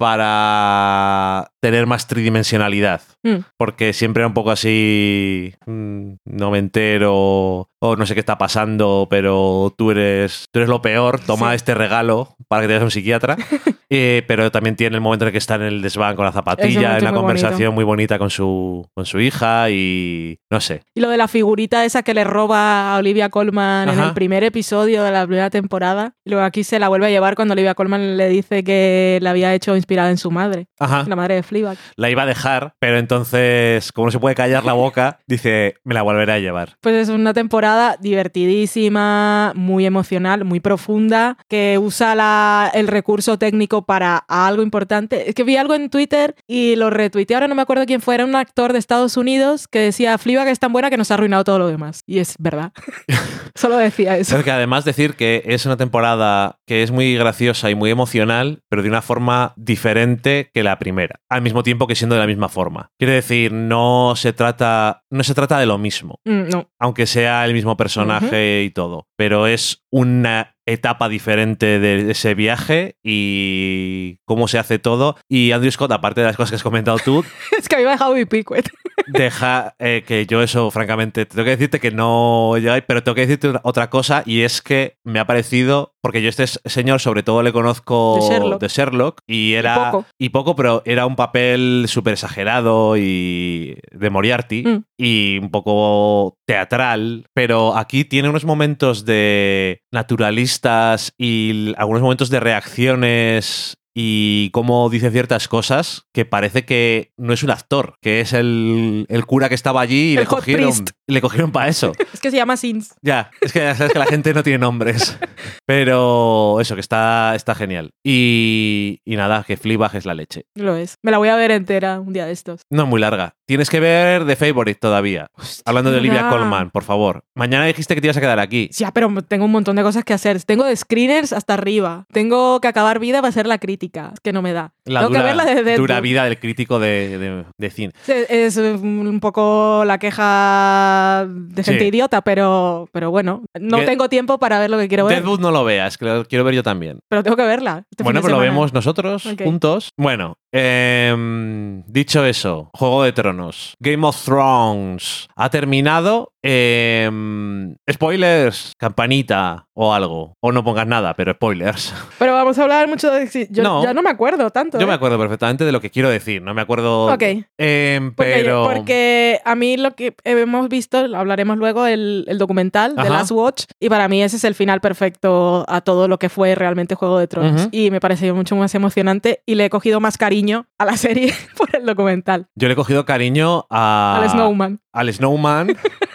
para tener más tridimensionalidad. Mm. Porque siempre era un poco así, mm, no me entero, o no sé qué está pasando, pero tú eres, tú eres lo peor, toma Sí. este regalo para que te vayas a un psiquiatra. Eh, pero también tiene el momento en el que está en el desván con la zapatilla, en muy conversación muy bonita con su, con su hija y no sé. Y lo de la figurita esa que le roba a Olivia Colman en el primer episodio de la primera temporada. Y luego aquí se la vuelve a llevar cuando Olivia Colman le dice que la había hecho inspirada en su madre, Ajá. la madre de Fleabag. la iba a dejar, pero entonces, como no se puede callar la boca, dice, me la volveré a llevar. Pues es una temporada divertidísima, muy emocional, muy profunda, que usa la- el recurso técnico para algo importante. Es que vi algo en Twitter y lo retuiteé, ahora no me acuerdo quién fue, era un actor de Estados Unidos que decía, Fleabag es tan buena que nos ha arruinado todo lo demás. Y es verdad. Solo decía eso. Es que además decir que es una temporada que es muy graciosa y muy emocional, pero de una forma diferente que la primera, al mismo tiempo que siendo de la misma forma. Quiere decir, no se trata, no se trata de lo mismo, Mm, no. aunque sea el mismo personaje y todo, pero es una etapa diferente de ese viaje y cómo se hace todo. Y Andrew Scott, aparte de las cosas que has comentado tú, Es que a mí me ha dejado mi picuet. deja eh, que yo eso, francamente, tengo que decirte que no pero tengo que decirte otra cosa y es que me ha parecido, porque yo este señor sobre todo le conozco De Sherlock. de Sherlock, y era... poco. y poco, pero era un papel súper exagerado y de Moriarty Mm. y un poco teatral, pero aquí tiene unos momentos de naturalistas y algunos momentos de reacciones y cómo dice ciertas cosas que parece que no es un actor, que es el, el cura que estaba allí y El le cogieron, priest. le cogieron para eso. Es que se llama Sins. Ya, es que ya sabes que la gente no tiene nombres. Pero eso, que está, está genial. Y, y nada, que Fleabag es la leche. Lo es. Me la voy a ver entera un día de estos. No es muy larga. Tienes que ver The Favorite todavía. Hablando de Olivia. Colman, por favor. Mañana dijiste que te ibas a quedar aquí. Ya, pero tengo un montón de cosas que hacer. Tengo de screeners hasta arriba. Tengo que acabar vida para hacer la crítica. Es que no me da. La tengo dura, que ver la de Deadwood. dura vida del crítico de, de- de cine. Es, es un poco la queja de gente Sí. idiota, pero, pero bueno, no Que- tengo tiempo para ver lo que quiero ver. Deadwood no lo veas, que lo quiero ver yo también. Pero tengo que verla. este bueno, pero lo vemos nosotros juntos. Bueno, em, dicho eso, Juego de Tronos, Game of Thrones ha terminado. Em, spoilers, campanita o algo. O no pongas nada, pero spoilers. Pero vamos a hablar mucho de... sí, Yo No. ya no me acuerdo tanto. Yo ¿eh? me acuerdo perfectamente de lo que quiero decir, no me acuerdo. Ok. Em, Porque, pero. porque a mí lo que hemos visto, hablaremos luego, el, el documental de. Last Watch, y para mí ese es el final perfecto a todo lo que fue realmente Juego de Tronos. Y me pareció mucho más emocionante y le he cogido más cariño a la serie por el documental. Yo le he cogido cariño a. Al Snowman. Al Snowman.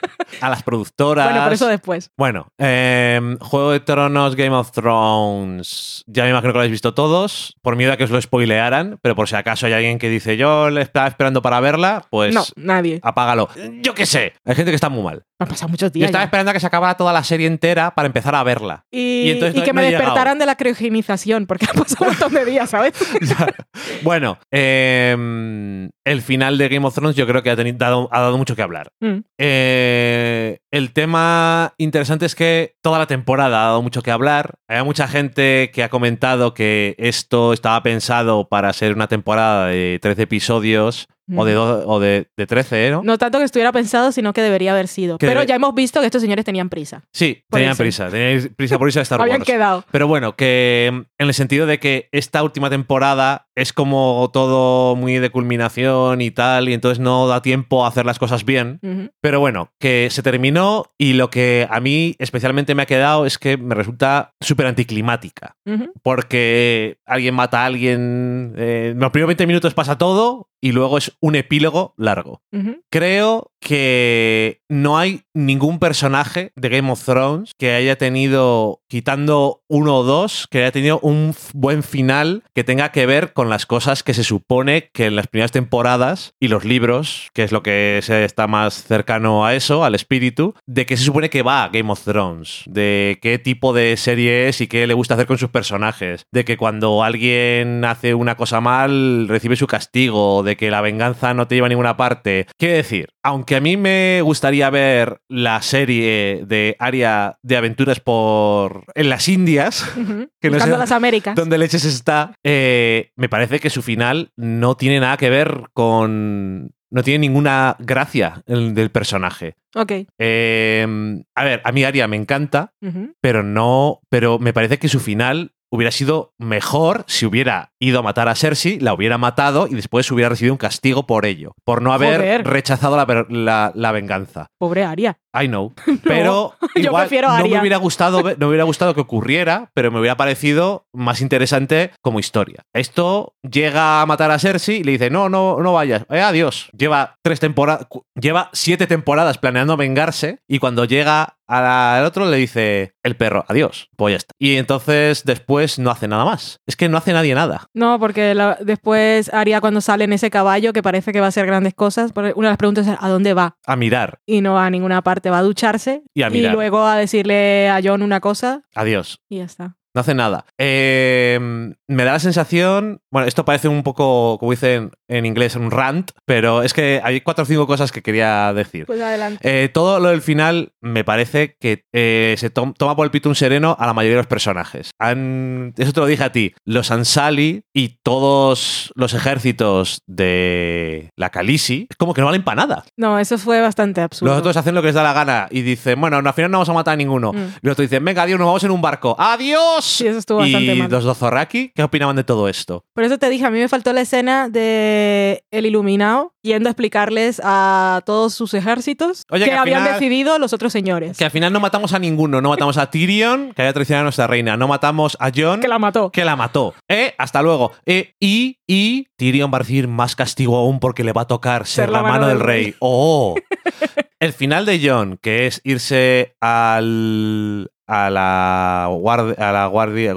a las productoras. Bueno, por eso después. Bueno, eh, Juego de Tronos, Game of Thrones. Ya me imagino que lo habéis visto todos. Por miedo a que os lo spoilearan, pero por si acaso hay alguien que dice yo le estaba esperando para verla, pues No, nadie. apágalo. Yo qué sé. Hay gente que está muy mal. Han pasado muchos Yo días. estaba ya. esperando a que se acabara toda la serie entera para empezar a verla. Y, y entonces y no- que me despertaran de la criogenización, porque han pasado un montón de días, ¿sabes? bueno, eh, el final de Game of Thrones yo creo que ha, teni- dado, ha dado mucho que hablar. Mm. Eh, el tema interesante es que toda la temporada ha dado mucho que hablar. Hay mucha gente que ha comentado que esto estaba pensado para ser una temporada de 13 episodios o, de, do- o de, de 13, ¿eh? ¿no? No tanto que estuviera pensado, sino que debería haber sido. Que Pero debe- ya hemos visto que estos señores tenían prisa. Sí, tenían eso. prisa. Tenían prisa por irse a Star Habían Wars. quedado. Pero bueno, que mm, en el sentido de que esta última temporada es como todo muy de culminación y tal, y entonces no da tiempo a hacer las cosas bien. Pero bueno, que se terminó y lo que a mí especialmente me ha quedado es que me resulta súper anticlimática. Porque alguien mata a alguien, eh, en los primeros 20 minutos pasa todo y luego es un epílogo largo. Creo que no hay ningún personaje de Game of Thrones que haya tenido, quitando uno o dos, que haya tenido un buen final que tenga que ver con las cosas que se supone que en las primeras temporadas y los libros, que es lo que se está más cercano a eso, al espíritu, de qué se supone que va Game of Thrones, de qué tipo de serie es y qué le gusta hacer con sus personajes, de que cuando alguien hace una cosa mal recibe su castigo, de que la venganza no te lleva a ninguna parte. Quiere decir, aunque a mí me gustaría ver la serie de área de aventuras por en las Indias, Ujú. Que no Buscando sé- las Américas. donde leches está, eh, me parece que su final no tiene nada que ver con... No tiene ninguna gracia el del personaje. Ok. Eh, a ver, a mí Aria me encanta, pero no, pero me parece que su final hubiera sido mejor si hubiera ido a matar a Cersei, la hubiera matado y después hubiera recibido un castigo por ello, por no haber Joder. rechazado la, la- la venganza. Pobre Aria. I know. Pero yo igual no me hubiera gustado no me hubiera gustado que ocurriera, pero me hubiera parecido más interesante como historia. Esto llega a matar a Cersei y le dice, no, no, no vayas, Eh, adiós. Lleva tres temporadas, lleva siete temporadas planeando vengarse y cuando llega al otro le dice el perro, adiós, pues ya está. Y entonces después no hace nada más. Es que no hace nadie nada. No, porque la- después Aria cuando sale en ese caballo que parece que va a hacer grandes cosas, una de las preguntas es ¿a dónde va? A mirar, Y no va a ninguna parte, va a ducharse Y a mirar. luego a decirle a John una cosa adiós. y ya está. No hace nada. Eh, me da la sensación. Bueno, esto parece un poco, como dicen en inglés, un rant, pero es que hay cuatro o cinco cosas que quería decir. Pues adelante. Eh, todo lo del final me parece que eh, se tom- toma por el pito un sereno a la mayoría de los personajes. Han- eso te lo dije a ti. Los Ansali y todos los ejércitos de la Khaleesi es como que no valen para nada. No, eso fue bastante absurdo. Los otros hacen lo que les da la gana y dicen, bueno, al final no vamos a matar a ninguno. Mm. Y los otros dicen, venga, adiós, nos vamos en un barco. ¡Adiós! Sí, eso estuvo bastante y mal. los Dothraki, ¿qué opinaban de todo esto? Por eso te dije, a mí me faltó la escena de el iluminado yendo a explicarles a todos sus ejércitos Oye, que, habían final- decidido los otros señores. Que al final no matamos a ninguno. No matamos a Tyrion, que había traicionado a nuestra reina. No matamos a Jon, Que la mató. que la mató. ¿Eh? Hasta luego. Eh, y, y Tyrion va a recibir más castigo aún porque le va a tocar ser, la, mano del rey. ¡Oh! El final de Jon, que es irse al a la guardia a la guardia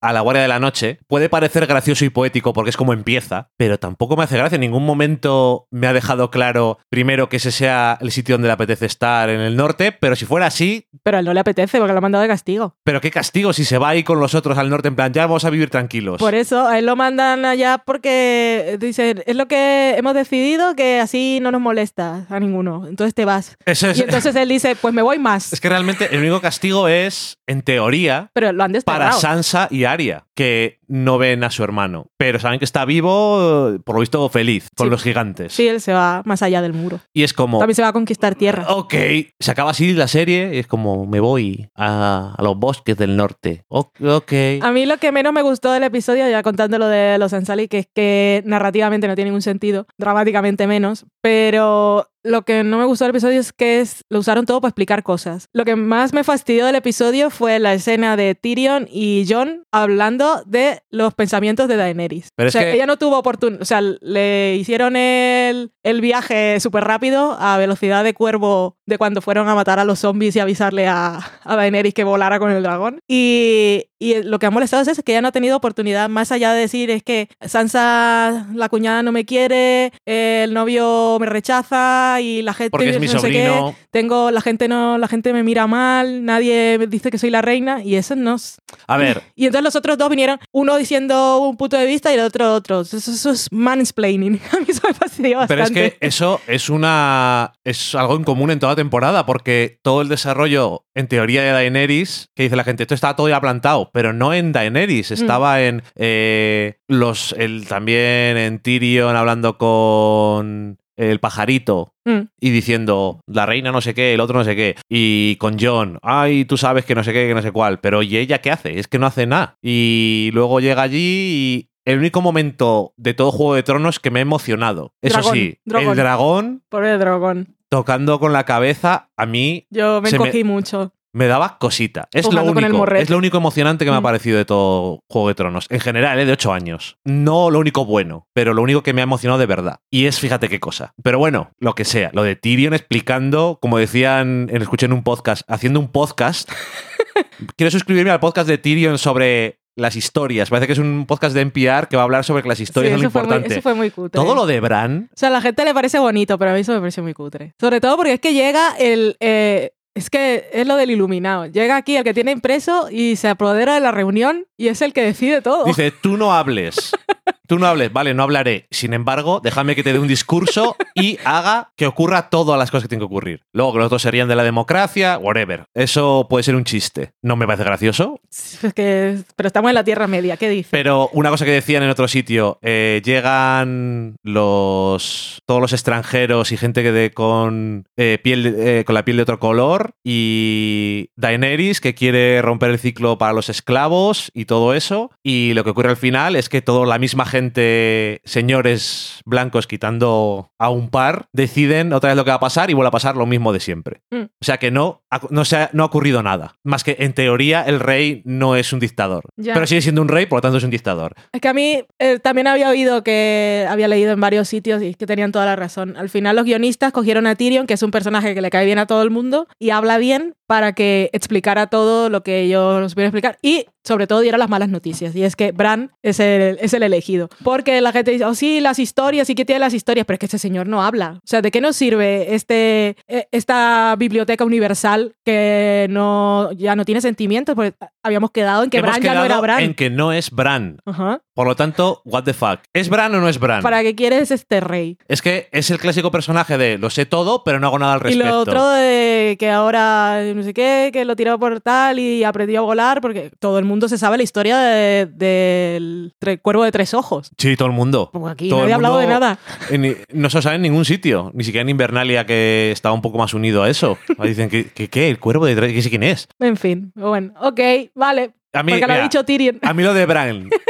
a la guardia de la noche puede parecer gracioso y poético porque es como empieza pero tampoco me hace gracia en ningún momento me ha dejado claro primero que ese sea el sitio donde le apetece estar en el norte pero si fuera así Pero a él no le apetece porque lo ha mandado de castigo. pero qué castigo si se va ahí con los otros al norte en plan ya vamos a vivir tranquilos Por eso a él lo mandan allá porque dicen, es lo que hemos decidido que así no nos molesta a ninguno. Entonces te vas. Eso es, Y entonces él dice, pues me voy más. es que realmente el único castigo es en teoría Pero lo han para. Sansa y Arya, que no ven a su hermano, pero saben que está vivo, por lo visto feliz, con Sí. los gigantes. Sí, él se va más allá del muro. Y es como, También se va a conquistar tierra. ok, se acaba así la serie, y es como, me voy a, a los bosques del norte. O- Ok. A mí lo que menos me gustó del episodio, ya contando lo de los Ansali, que es que narrativamente no tiene ningún sentido, dramáticamente menos, pero lo que no me gustó del episodio es que es, lo usaron todo para explicar cosas. Lo que más me fastidió del episodio fue la escena de Tyrion y John hablando de los pensamientos de Daenerys. Pero o es sea, que- ella no tuvo oportunidad, o sea, le hicieron el, el viaje súper rápido a velocidad de cuervo de cuando fueron a matar a los zombies y avisarle a, a Daenerys que volara con el dragón. Y, y lo que ha molestado es eso, que ella no ha tenido oportunidad más allá de decir es que Sansa, la cuñada no me quiere, el novio me rechaza y la gente Porque es mi no sé qué, tengo la gente no la gente me mira mal, nadie me dice que soy la reina y eso no es- A ver, y entonces los otros dos vinieron, uno diciendo un punto de vista y el otro otro. Eso, eso es mansplaining. A mí eso me fastidió bastante. Pero es que eso es una es algo en común en toda temporada, porque todo el desarrollo, en teoría, de Daenerys, que dice la gente, esto estaba todo ya plantado, pero no en Daenerys, Mm. estaba en eh, los el, también en Tyrion hablando con el pajarito Mm. y diciendo la reina no sé qué, el otro no sé qué, y con John, ay, tú sabes que no sé qué, que no sé cuál, pero ¿y ella qué hace? Es que no hace nada. Y luego llega allí y el único momento de todo Juego de Tronos que me ha emocionado. Eso Dragón, sí, dragón. el dragón Pobre dragón. tocando con la cabeza, a mí Yo me Se me- encogí mucho. Me daba cosita. Es lo, Jugando único, es lo único emocionante que me ha Mm. parecido de todo Juego de Tronos. En general, ¿eh? de 8 años. No lo único bueno, pero lo único que me ha emocionado de verdad. Y es, fíjate qué cosa. Pero bueno, lo que sea. Lo de Tyrion explicando, como decían, en, escuché en un podcast, haciendo un podcast. Quiero suscribirme al podcast de Tyrion sobre las historias. Parece que es un podcast de NPR que va a hablar sobre que las historias Sí, son lo muy, importante. eso fue muy cutre. Todo lo de Bran O sea, a la gente le parece bonito, pero a mí eso me pareció muy cutre. Sobre todo porque es que llega el... eh, es que es lo del iluminado. Llega aquí el que tiene impreso y se apodera de la reunión y es el que decide todo. Dice, tú no hables. Tú no hables, vale, no hablaré. Sin embargo, déjame que te dé un discurso y haga que ocurra todas las cosas que tienen que ocurrir. Luego que los otros serían de la democracia, whatever. Eso puede ser un chiste. No me parece gracioso. Es que, pero estamos en la Tierra Media, ¿qué dice? Pero una cosa que decían en otro sitio, eh, llegan los todos los extranjeros y gente que de, con eh, piel eh, con la piel de otro color y Daenerys que quiere romper el ciclo para los esclavos y todo eso y lo que ocurre al final es que toda la misma gente, señores blancos quitando a un par, deciden otra vez lo que va a pasar y vuelve a pasar lo mismo de siempre. Mm. O sea que no, no, se ha, no ha ocurrido nada. Más que en teoría el rey no es un dictador. Ya. Pero sigue siendo un rey, por lo tanto es un dictador. Es que a mí eh, también había oído que había leído en varios sitios y que tenían toda la razón. Al final los guionistas cogieron a Tyrion, que es un personaje que le cae bien a todo el mundo y habla bien para que explicara todo lo que ellos supieran explicar y sobre todo diera las malas noticias. Y es que Bran es el, es el elegido. Porque la gente dice, oh sí, las historias, ¿y qué tiene las historias? Pero es que ese señor no habla. O sea, ¿de qué nos sirve este, eh, esta biblioteca universal que no, ya no tiene sentimientos? Porque habíamos quedado en que Hemos Bran ya no era quedado Bran. en que no es Bran. Ajá. Por lo tanto, what the fuck. ¿Es Bran o no es Bran? ¿Para qué quieres este rey? Es que es el clásico personaje de lo sé todo, pero no hago nada al Y respecto. lo otro de que ahora no sé qué, que lo tiró por tal y aprendió a volar, porque todo el mundo se sabe la historia de- del tre- cuervo de tres ojos. Sí, todo el mundo. Pues aquí Todo nadie el ha hablado de nada. En- no se sabe en ningún sitio. Ni siquiera en Invernalia, que estaba un poco más unido a eso. Ahí Dicen que, que- ¿qué? ¿El cuervo de tres? ¿Qué sé quién es? En fin, bueno, ok, vale. A mí, porque lo ha dicho Tyrion. a mí lo de Bran,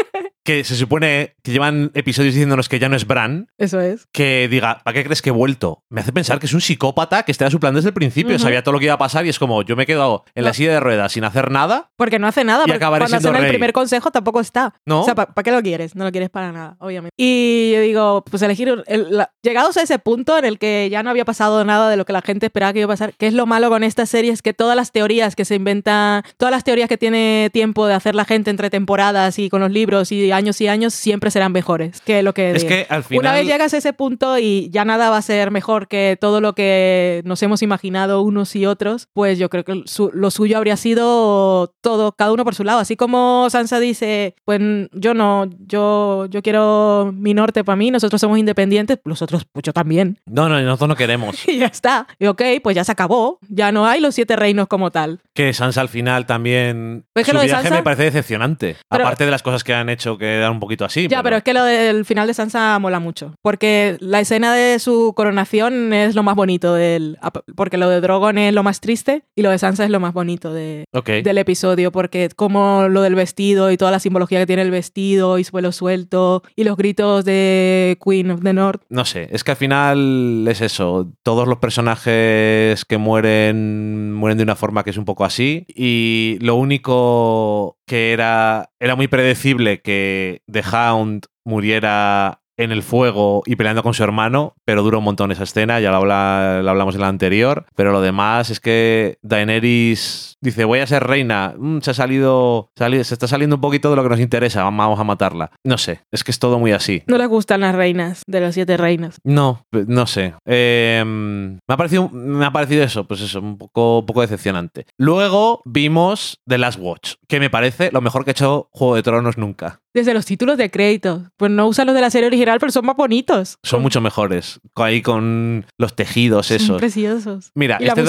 que se supone que llevan episodios diciéndonos que ya no es Bran, Eso es. que diga, ¿para qué crees que he vuelto? Me hace pensar que es un psicópata que está a su plan desde el principio. Sabía todo lo que iba a pasar y es como, yo me he quedado en la silla de ruedas sin hacer nada. Porque no hace nada. Y porque acabaré cuando hacen el primer consejo tampoco está. ¿No? O sea, ¿para qué lo quieres? No lo quieres para nada, obviamente. Y yo digo, pues elegir. el- la- llegados a ese punto en el que ya no había pasado nada de lo que la gente esperaba que iba a pasar, ¿qué es lo malo con esta serie? Es que todas las teorías que se inventan, todas las teorías que tiene tiempo de hacer la gente entre temporadas y con los libros y años y años, siempre serán mejores que lo que. Es que al final. Una vez llegas a ese punto y ya nada va a ser mejor que todo lo que nos hemos imaginado unos y otros, pues yo creo que su- lo suyo habría sido todo, cada uno por su lado. Así como Sansa dice, pues yo no, yo, yo quiero mi norte para mí, nosotros somos independientes, los otros, pues yo también. No, no, nosotros no queremos. Y ya está. Y ok, pues ya se acabó. Ya no hay los siete reinos como tal. que Sansa al final también. Pues que su lo de viaje Sansa- me parece decepcionante. Pero- Aparte de las cosas que han hecho quedar un poquito así. Ya, pero es que lo del final de Sansa mola mucho. Porque la escena de su coronación es lo más bonito del. Porque lo de Drogon es lo más triste y lo de Sansa es lo más bonito de, del episodio. Porque como lo del vestido y toda la simbología que tiene el vestido y su pelo suelto y los gritos de Queen of the North. No sé, es que al final es eso. Todos los personajes que mueren mueren de una forma que es un poco así. Y lo único que era, era muy predecible que The Hound muriera en el fuego y peleando con su hermano, pero dura un montón esa escena, ya lo, habla- lo hablamos en la anterior, pero lo demás es que Daenerys dice, voy a ser reina, Mm, se ha salido, sali- se está saliendo un poquito de lo que nos interesa, vamos a matarla. No sé, es que es todo muy así. No les gustan las reinas de las siete reinas. No, no sé. Eh, me, ha parecido, me ha parecido eso, pues eso, un poco, un poco decepcionante. Luego vimos The Last Watch, que me parece lo mejor que ha hecho Juego de Tronos nunca. Desde los títulos de crédito. Pues no usan los de la serie original, pero son más bonitos. Son mucho mejores. Ahí con los tejidos Son esos. preciosos. Mira, este,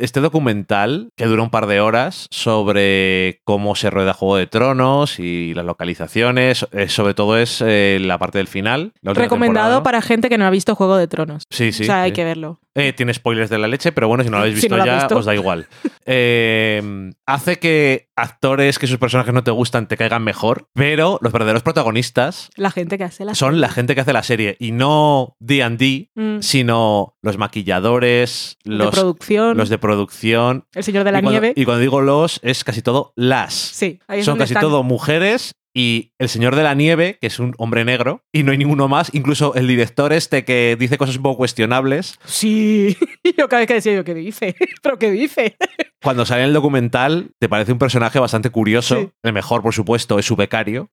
este documental, que dura un par de horas, sobre cómo se rueda Juego de Tronos y las localizaciones, eh, sobre todo es eh, la parte del final. Recomendado temporada. para gente que no ha visto Juego de Tronos. Sí, sí. o sea, hay que verlo. Eh, tiene spoilers de la leche, pero bueno, si no lo habéis Si visto no lo has ya, visto. os da igual. Eh, hace que actores que sus personajes no te gustan te caigan mejor, pero los verdaderos protagonistas La gente que hace la son la gente que hace la serie y no D&D, Mm. sino los maquilladores, de los, producción, los de producción. el señor de la y, cuando, nieve. y cuando digo los, es casi todo las. sí, ahí es Son donde casi están. todo mujeres y el señor de la nieve, que es un hombre negro, y no hay ninguno más, incluso el director este que dice cosas un poco cuestionables, Sí, yo cada vez que decía yo, ¿qué dice? ¿Pero qué dice? cuando sale en el documental te parece un personaje bastante curioso, Sí. el mejor por supuesto es su becario,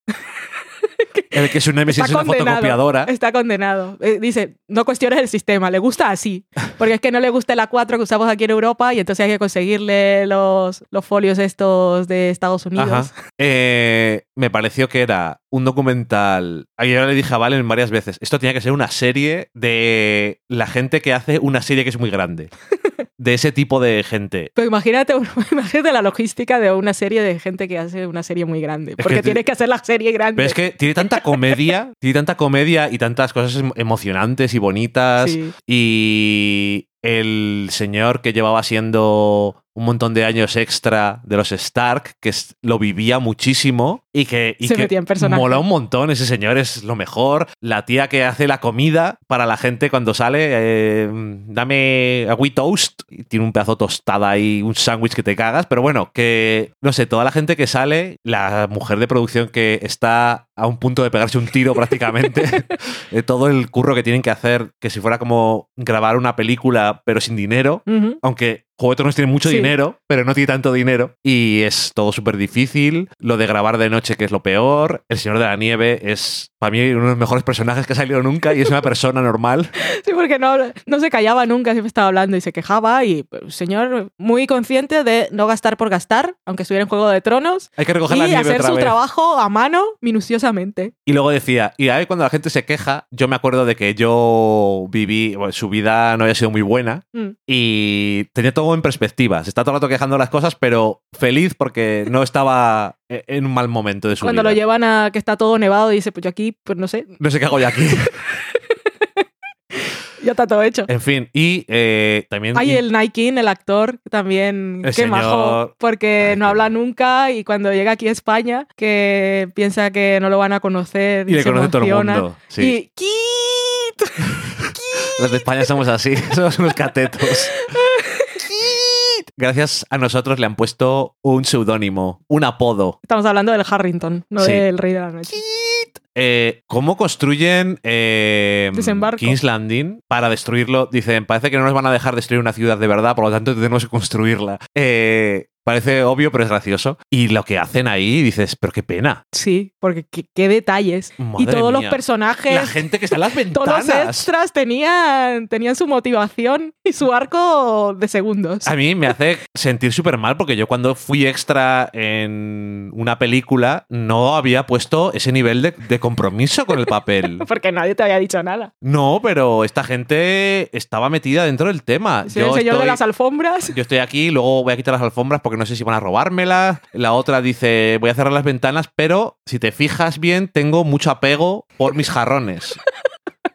el que su némesis es una condenado. fotocopiadora. Está condenado. Eh, dice, no cuestiones el sistema, le gusta así. Porque es que no le gusta la 4 que usamos aquí en Europa y entonces hay que conseguirle los, los folios estos de Estados Unidos. Eh, me pareció que era un documental. Ayer yo le dije a Valen varias veces: esto tenía que ser una serie de la gente que hace una serie que es muy grande. De ese tipo de gente. Pero imagínate, imagínate la logística de una serie de gente que hace una serie muy grande. que Porque te- tienes que hacer la serie grande. Pero es que tiene tanta comedia, tiene tanta comedia y tantas cosas em- emocionantes y bonitas. Sí. Y el señor que llevaba siendo un montón de años extra de los Stark, que lo vivía muchísimo y que, y Se que metía en personaje. mola un montón. Ese señor es lo mejor. La tía que hace la comida para la gente cuando sale, eh, dame a wheat toast. Y tiene un pedazo tostada y un sándwich que te cagas. Pero bueno, que no sé, toda la gente que sale, la mujer de producción que está a un punto de pegarse un tiro prácticamente, todo el curro que tienen que hacer, que si fuera como grabar una película pero sin dinero, aunque Juego de Tronos tiene mucho Sí. dinero, pero no tiene tanto dinero. Y es todo súper difícil. Lo de grabar de noche, que es lo peor. El Señor de la Nieve es, para mí, uno de los mejores personajes que ha salido nunca y es una persona normal. Sí, porque no, no se callaba nunca, siempre estaba hablando y se quejaba. Y señor muy consciente de no gastar por gastar, aunque estuviera en Juego de Tronos. Hay que recoger y la nieve hacer otra su vez. trabajo a mano, minuciosamente. Y luego decía, y ahí cuando la gente se queja, yo me acuerdo de que yo viví, bueno, su vida no había sido muy buena Mm. y tenía todo en perspectiva. Se está todo el rato quejando las cosas, pero feliz porque no estaba en un mal momento de su Cuando vida. lo llevan a que está todo nevado, dice, pues yo aquí, pues no sé, No sé qué hago yo aquí. ya está todo hecho. en fin, y eh, también... Hay el Nike, el actor, también, El qué majo, señor- porque Ay, no habla nunca y cuando llega aquí a España, que piensa que no lo van a conocer Y le se conoce todo el emociona. mundo. Sí. Y ¡Kit! Los de España somos así, somos unos catetos. Gracias a nosotros le han puesto un seudónimo, un apodo. Estamos hablando del Harrington, no Sí. del Rey de la Noche. Eh, ¿Cómo construyen eh. King's Landing para destruirlo? Dicen, parece que no nos van a dejar destruir una ciudad de verdad, por lo tanto tenemos que construirla. Eh, parece obvio, pero es gracioso. Y lo que hacen ahí, dices, pero qué pena. Sí, porque qué, qué detalles. y todos los personajes, La gente que está en las todos los ventanas. extras tenían, tenían su motivación y su arco de segundos. A mí me hace sentir súper mal porque yo cuando fui extra en una película no había puesto ese nivel de, de compromiso con el papel. Porque nadie te había dicho nada. No, pero esta gente estaba metida dentro del tema. Soy el señor de las alfombras. yo estoy aquí, luego voy a quitar las alfombras porque no sé si van a robármela. La otra dice, voy a cerrar las ventanas, pero si te fijas bien, tengo mucho apego por mis jarrones.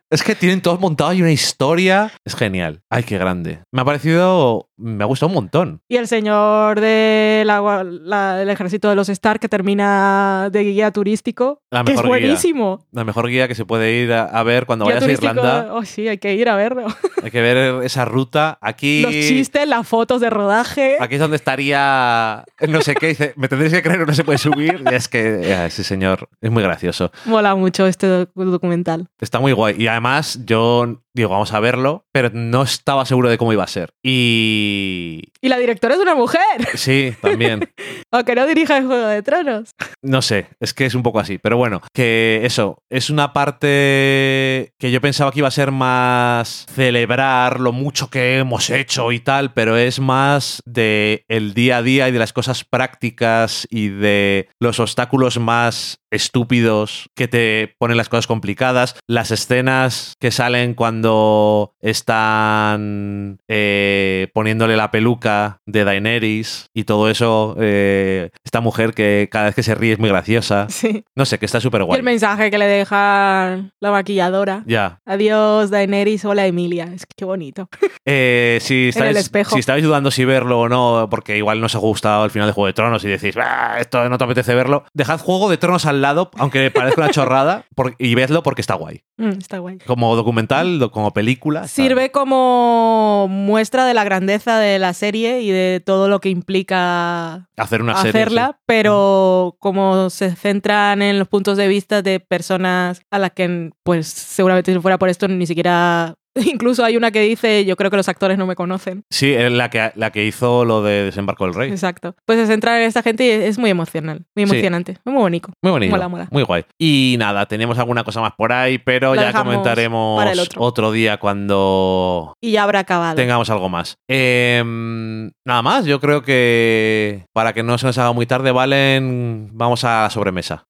Es que tienen todos montados y una historia. Es genial. Ay, qué grande. Me ha parecido. Me ha gustado un montón. Y el señor del ejército de los Stark que termina de guía turístico. La que es mejor guía. buenísimo. La mejor guía que se puede ir a, a ver cuando Guía vayas a Irlanda. Oh, sí, hay que ir a verlo. Hay que ver esa ruta. Aquí. Los chistes, las fotos de rodaje. Aquí es donde estaría. No sé qué. Dice, me tendréis que creer no se puede subir. Y es que eh, ese señor es muy gracioso. Mola mucho este doc- documental. Está muy guay. Y además, yo digo, vamos a verlo, pero no estaba seguro de cómo iba a ser. Y. Y la directora es una mujer, Sí, también. aunque no dirija el Juego de Tronos. No sé, es que es un poco así. Pero bueno, que eso, es una parte que yo pensaba que iba a ser más celebrar lo mucho que hemos hecho y tal, pero es más de el día a día y de las cosas prácticas y de los obstáculos más estúpidos que te ponen las cosas complicadas, las escenas que salen cuando están eh, poniéndole la peluca de Daenerys y todo eso, eh, esta mujer que cada vez que se ríe es muy graciosa. Sí. No sé, que está súper Y guay. el mensaje que le deja la maquilladora. Ya. Adiós, Daenerys. Hola, Emilia. Es que qué bonito. Eh, si, el estáis, espejo. si estáis dudando si verlo o no, porque igual no os ha gustado el final de Juego de Tronos y decís, "Ah, esto no te apetece verlo, dejad Juego de Tronos al lado, aunque parezca una chorrada, por- y vedlo porque está guay. Mm, está guay. Como documental, do- como película. está- Sirve como muestra de la grandeza de la serie y de todo lo que implica hacer una serie. hacerla, sí. pero como se centran en los puntos de vista de personas a las que, pues seguramente si fuera por esto ni siquiera... Incluso hay una que dice, yo creo que los actores no me conocen. Sí, es la que, la que hizo lo de Desembarco del Rey. Exacto. Pues se centra en esta gente y es muy emocional, muy Sí. emocionante, muy bonito. Muy bonito. Mola, mola. Muy guay. Y nada, tenemos alguna cosa más por ahí, pero La ya comentaremos otro. día cuando Y ya habrá acabado. tengamos algo más. Em, nada más, yo creo que para que no se nos haga muy tarde, Valen, vamos a la sobremesa.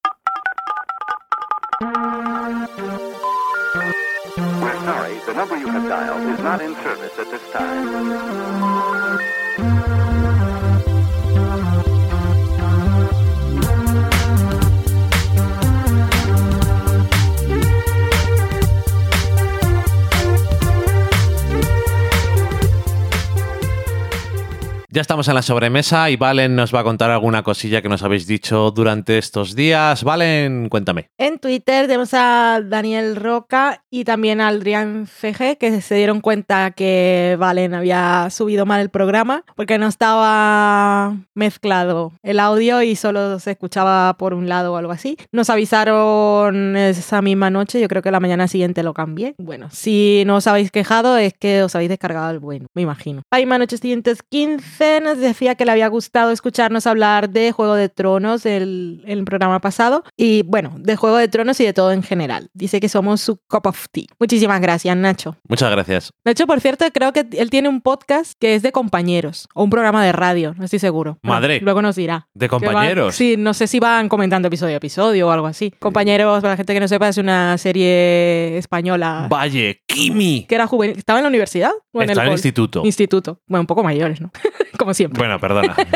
Ya estamos en la sobremesa y Valen nos va a contar alguna cosilla que nos habéis dicho durante estos días. Valen, cuéntame. En Twitter tenemos a Daniel Roca y también a Adrián CG que se dieron cuenta que Valen había subido mal el programa porque no estaba mezclado el audio y solo se escuchaba por un lado o algo así. Nos avisaron esa misma noche, yo creo que la mañana siguiente lo cambié. Bueno, si no os habéis quejado es que os habéis descargado el bueno, me imagino. La misma noche siguientes 15 nos decía que le había gustado escucharnos hablar de Juego de Tronos el, el programa pasado y bueno, de Juego de Tronos y de todo en general. Dice que somos su cup of tea. Muchísimas gracias, Nacho. Muchas gracias. Hecho, por cierto, creo que él tiene un podcast que es de compañeros o un programa de radio, no estoy seguro. Madre. luego nos dirá. De compañeros. sí, no sé si van comentando episodio a episodio o algo así. Compañeros, para la gente que no sepa, es una serie española Valle, Kimi. que era juvenil. ¿Estaba en la universidad? ¿O en Está en el instituto. Instituto. Bueno, un poco mayores, ¿no? Como siempre. Bueno, perdona.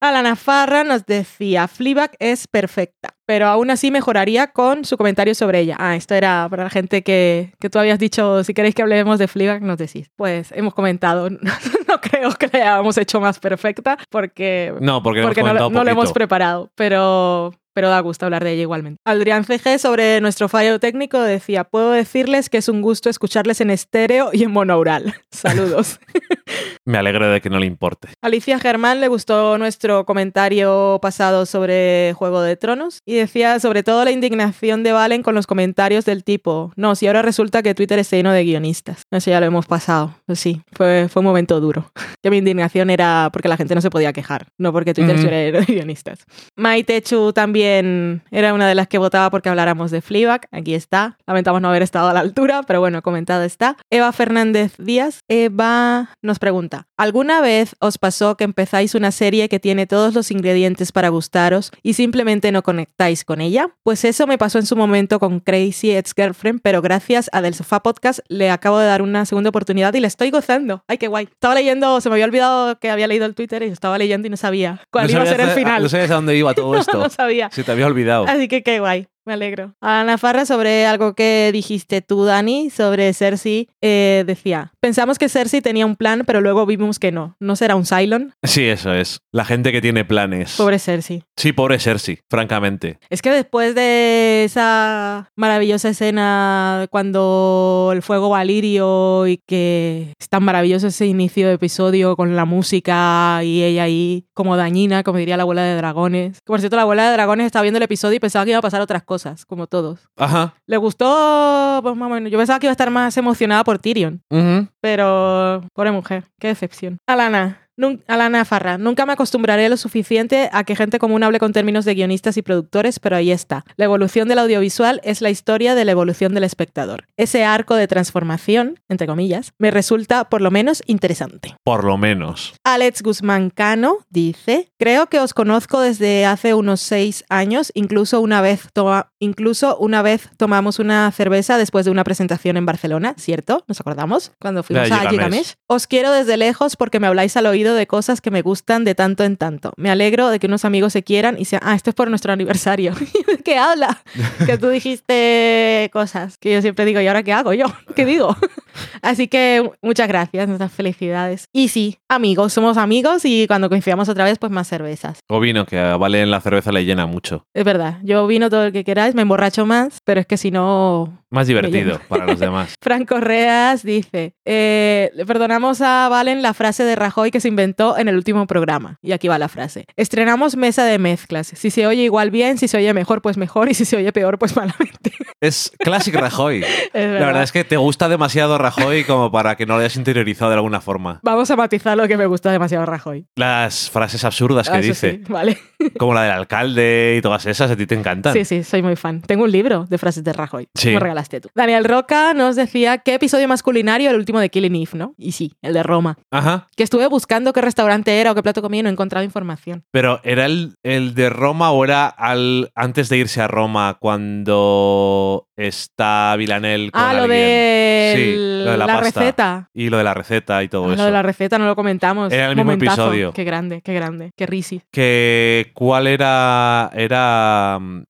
Alana Farra nos decía, Fleabag es perfecta, pero aún así mejoraría con su comentario sobre ella. Ah, esto era para la gente que, que tú habías dicho, si queréis que hablemos de Fleabag, nos decís. Pues hemos comentado, no creo que la hayamos hecho más perfecta porque, No, porque, no, lo- no lo hemos preparado, pero... Pero da gusto hablar de ella igualmente. Adrián CG sobre nuestro fallo técnico decía, puedo decirles que es un gusto escucharles en estéreo y en monaural. Saludos. Me alegro de que no le importe. Alicia Germán le gustó nuestro comentario pasado sobre Juego de Tronos y decía sobre todo la indignación de Valen con los comentarios del tipo, no, si ahora resulta que Twitter está lleno de guionistas. No sé, ya lo hemos pasado. Pues sí, fue, fue un momento duro. Que mi indignación era porque la gente no se podía quejar, no porque Twitter Ujú. estuviera lleno de guionistas. Maite Chu también era una de las que votaba porque habláramos de Fleabag. Aquí está. Lamentamos no haber estado a la altura, pero bueno, comentado está. Eva Fernández Díaz. Eva nos pregunta. ¿Alguna vez os pasó que empezáis una serie que tiene todos los ingredientes para gustaros y simplemente no conectáis con ella? Pues eso me pasó en su momento con Crazy Ex-Girlfriend, pero gracias a Del Sofá Podcast le acabo de dar una segunda oportunidad y le estoy gozando. ¡Ay, qué guay! Estaba leyendo, se me había olvidado que había leído el Twitter y estaba leyendo y no sabía cuál No iba a ser el final. No sabías a dónde iba todo esto. no sabía. Se te había olvidado. Así que qué guay. Me alegro. Ana Farra, sobre algo que dijiste tú, Dani, sobre Cersei, eh, decía, pensamos que Cersei tenía un plan, pero luego vimos que no. ¿No será un Cylon? Sí, eso es. La gente que tiene planes. Pobre Cersei. Sí, pobre Cersei, francamente. Es que después de esa maravillosa escena cuando el fuego va a Lirio y que es tan maravilloso ese inicio de episodio con la música y ella ahí como dañina, como diría la abuela de dragones. Por cierto, la abuela de dragones estaba viendo el episodio y pensaba que iba a pasar otras cosas, como todos. Ajá. Le gustó, pues más o menos. Yo pensaba que iba a estar más emocionada por Tyrion, Ujú. pero pobre mujer, qué decepción. Alana. Alana Farra, nunca me acostumbraré lo suficiente a que gente común hable con términos de guionistas y productores, pero ahí está. La evolución del audiovisual es la historia de la evolución del espectador. Ese arco de transformación, entre comillas, me resulta por lo menos interesante. Por lo menos. Alex Guzmán Cano dice, creo que os conozco desde hace unos seis años, incluso una vez, toma- incluso una vez tomamos una cerveza después de una presentación en Barcelona, ¿cierto? ¿Nos acordamos? Cuando fuimos a. Gigamesh. Os quiero desde lejos porque me habláis al oído de cosas que me gustan de tanto en tanto. Me alegro de que unos amigos se quieran y sean, ah, esto es por nuestro aniversario. ¿Qué habla? que tú dijiste cosas que yo siempre digo, ¿y ahora qué hago yo? ¿Qué digo? Así que muchas gracias, nuestras felicidades. Y sí, amigos, somos amigos y cuando coincidamos otra vez, pues más cervezas. O vino, que a Vale en la cerveza le llena mucho. Es verdad, yo vino todo el que queráis, me emborracho más, pero es que si no... Más divertido para los demás. Fran Correas dice, eh, perdonamos a Valen la frase de Rajoy que se inventó en el último programa. Y aquí va la frase. Estrenamos mesa de mezclas. Si se oye igual bien, si se oye mejor, pues mejor, y si se oye peor, pues malamente. Es Classic Rajoy. Es La verdad. es que te gusta demasiado Rajoy como para que no lo hayas interiorizado de alguna forma. Vamos a matizar lo que me gusta demasiado Rajoy. Las frases absurdas que Ah, dice, sí, vale. como la del alcalde y todas esas, a ti te encantan. Sí, sí, soy muy fan. Tengo un libro de frases de Rajoy. Sí. Me tú. Daniel Roca nos decía qué episodio más culinario el último de Killing Eve, ¿no? Y sí, el de Roma. Ajá. Que estuve buscando qué restaurante era o qué plato comía y no he encontrado información. Pero ¿era el, el de Roma o era al, antes de irse a Roma cuando está Vilanel con Ah, lo alguien? de, Sí, lo de la pasta. receta. Y lo de la receta y todo Ah, eso. lo de la receta no lo comentamos. Era el mismo Momentazo. episodio. Qué grande, qué grande. Qué risi. Que cuál era era um,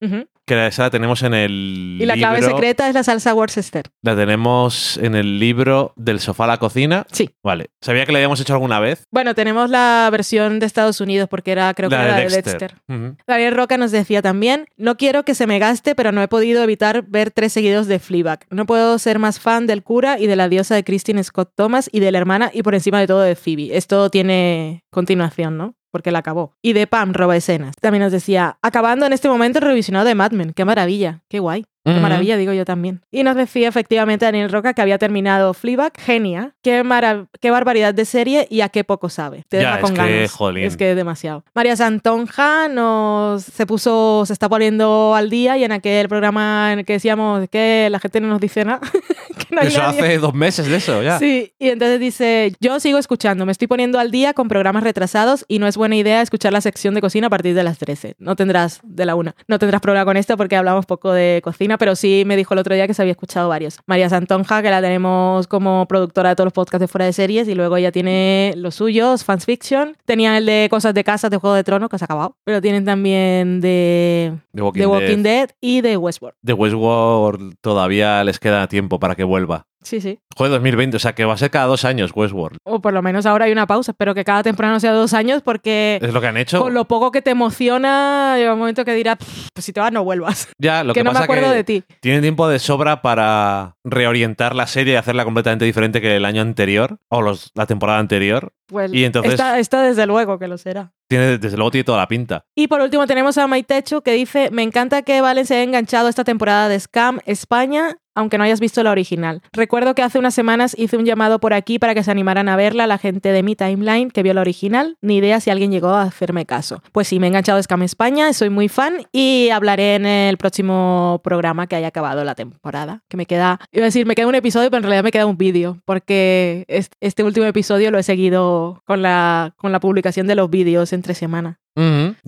Ujú. Que esa la tenemos en el Y la clave secreta es la salsa Worcester. La tenemos en el libro del sofá a la cocina. Sí. Vale. Sabía que la habíamos hecho alguna vez. Bueno, tenemos la versión de Estados Unidos porque era, creo que la era de la de Dexter. Dexter. Ujú. Daniel Roca nos decía también, no quiero que se me gaste, pero no he podido evitar ver tres seguidos de Fleabag. No puedo ser más fan del cura y de la diosa de Christine Scott Thomas y de la hermana y por encima de todo de Phoebe. Esto tiene continuación, ¿no? Porque la acabó. Y de Pam, roba escenas. También nos decía, acabando en este momento el revisionado de Mad Men. Qué maravilla, qué guay. Qué maravilla, digo yo también. Y nos decía efectivamente Daniel Roca que había terminado Fleabag, genia. Qué, mara- qué barbaridad de serie y a qué poco sabe. Te Ya, deja con es que, ganas. jolín. Es que es demasiado. María Santonja nos se puso, se está poniendo al día y en aquel programa en el que decíamos que la gente no nos dice nada. que no Eso nadie. hace dos meses de eso, ya. Sí, y entonces dice, yo sigo escuchando, me estoy poniendo al día con programas retrasados y no es buena idea escuchar la sección de cocina a partir de las 13. No tendrás, de la una, no tendrás problema con esto porque hablamos poco de cocina, pero sí me dijo el otro día que se había escuchado varios. María Santonja, que la tenemos como productora de todos los podcasts de fuera de series y luego ella tiene los suyos, Fans Fiction. Tenían el de Cosas de Casa, de Juego de Tronos, que se ha acabado, pero tienen también de The Walking, The Walking Dead. Dead y de Westworld. De Westworld todavía les queda tiempo para que vuelva. Sí, sí. Joder, 2020, o sea que va a ser cada dos años Westworld. O por lo menos ahora hay una pausa. Espero que cada temporada no sea dos años porque Es lo que han hecho. con lo poco que te emociona, llega un momento que dirás, "Pff, pues si te vas no vuelvas. Ya, lo que que, no me acuerdo que de ti. tienen tiempo de sobra para reorientar la serie y hacerla completamente diferente que el año anterior o los, la temporada anterior. Pues Y entonces- esta, esta desde luego que lo será. Tiene, desde luego tiene toda la pinta. Y por último tenemos a Maitecho que dice, me encanta que Valen se haya enganchado esta temporada de Scam España. Aunque no hayas visto la original. Recuerdo que hace unas semanas hice un llamado por aquí para que se animaran a verla la gente de mi timeline que vio la original, ni idea si alguien llegó a hacerme caso. Pues sí, me he enganchado a Scam España, soy muy fan y hablaré en el próximo programa que haya acabado la temporada, que me queda, iba a decir, me queda un episodio, pero en realidad me queda un vídeo, porque es- este último episodio lo he seguido con la, con la publicación de los vídeos entre semana.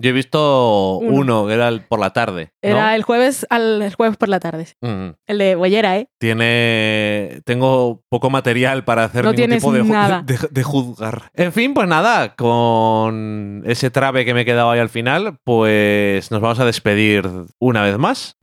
Yo he visto Uno. uno, que era el por la tarde. ¿no? Era el jueves al el jueves por la tarde. sí. Ujú. El de Boyera, ¿eh? Tiene. Tengo poco material para hacer No ningún tipo de, nada. de- de juzgar. En fin, pues nada, con ese trabe que me he quedado ahí al final, pues nos vamos a despedir una vez más.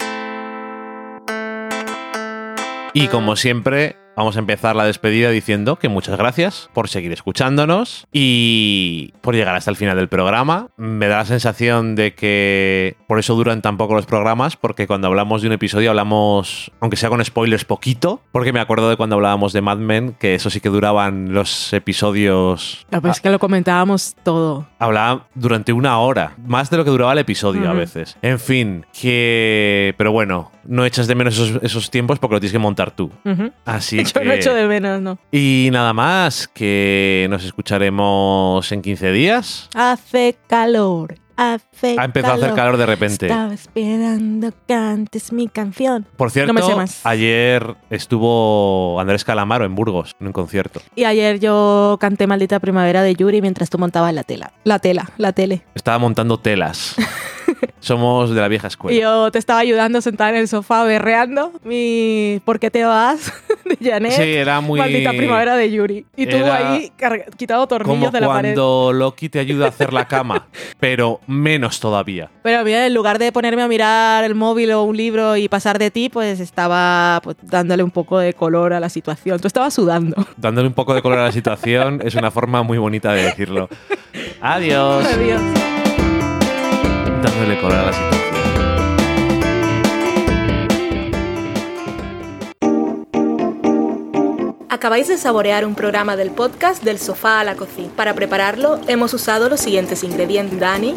Y como siempre, vamos a empezar la despedida diciendo que muchas gracias por seguir escuchándonos y por llegar hasta el final del programa. Me da la sensación de que por eso duran tan poco los programas, porque cuando hablamos de un episodio hablamos, aunque sea con spoilers, poquito, porque me acuerdo de cuando hablábamos de Mad Men, que eso sí que duraban los episodios. La verdad es que lo comentábamos todo. Hablaba durante una hora, más de lo que duraba el episodio a veces. En fin, que... Pero bueno, no echas de menos esos, esos tiempos porque lo tienes que montar tú. Ujú. Así Yo no echo de menos, no. Y nada más, que nos escucharemos en 15 días. Hace calor, hace Ha empezado a hacer calor de repente. Estaba esperando que cantes mi canción. Por cierto, No me sé más. ayer estuvo Andrés Calamaro en Burgos, en un concierto. Y ayer yo canté Maldita Primavera de Yuri mientras tú montabas la tela. La tela, la tele. Estaba montando telas. Somos de la vieja escuela. Yo te estaba ayudando sentada en el sofá berreando mi ¿Por qué te vas? de Janet. Sí, era muy... Maldita Primavera de Yuri. Y tú Era ahí quitado Como tornillos de la pared. cuando Loki te ayuda a hacer la cama, pero menos todavía. Pero mira, en lugar de ponerme a mirar el móvil o un libro y pasar de ti, pues estaba pues, dándole un poco de color a la situación. Tú estabas sudando. Dándole un poco de color a la situación es una forma muy bonita de decirlo. Adiós. Adiós. La situación. Acabáis de saborear un programa del podcast Del sofá a la cocina. Para prepararlo hemos usado los siguientes ingredientes. Dani,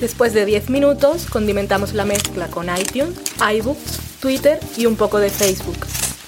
Después de 10 minutos, condimentamos la mezcla con iTunes, iBooks, Twitter y un poco de Facebook.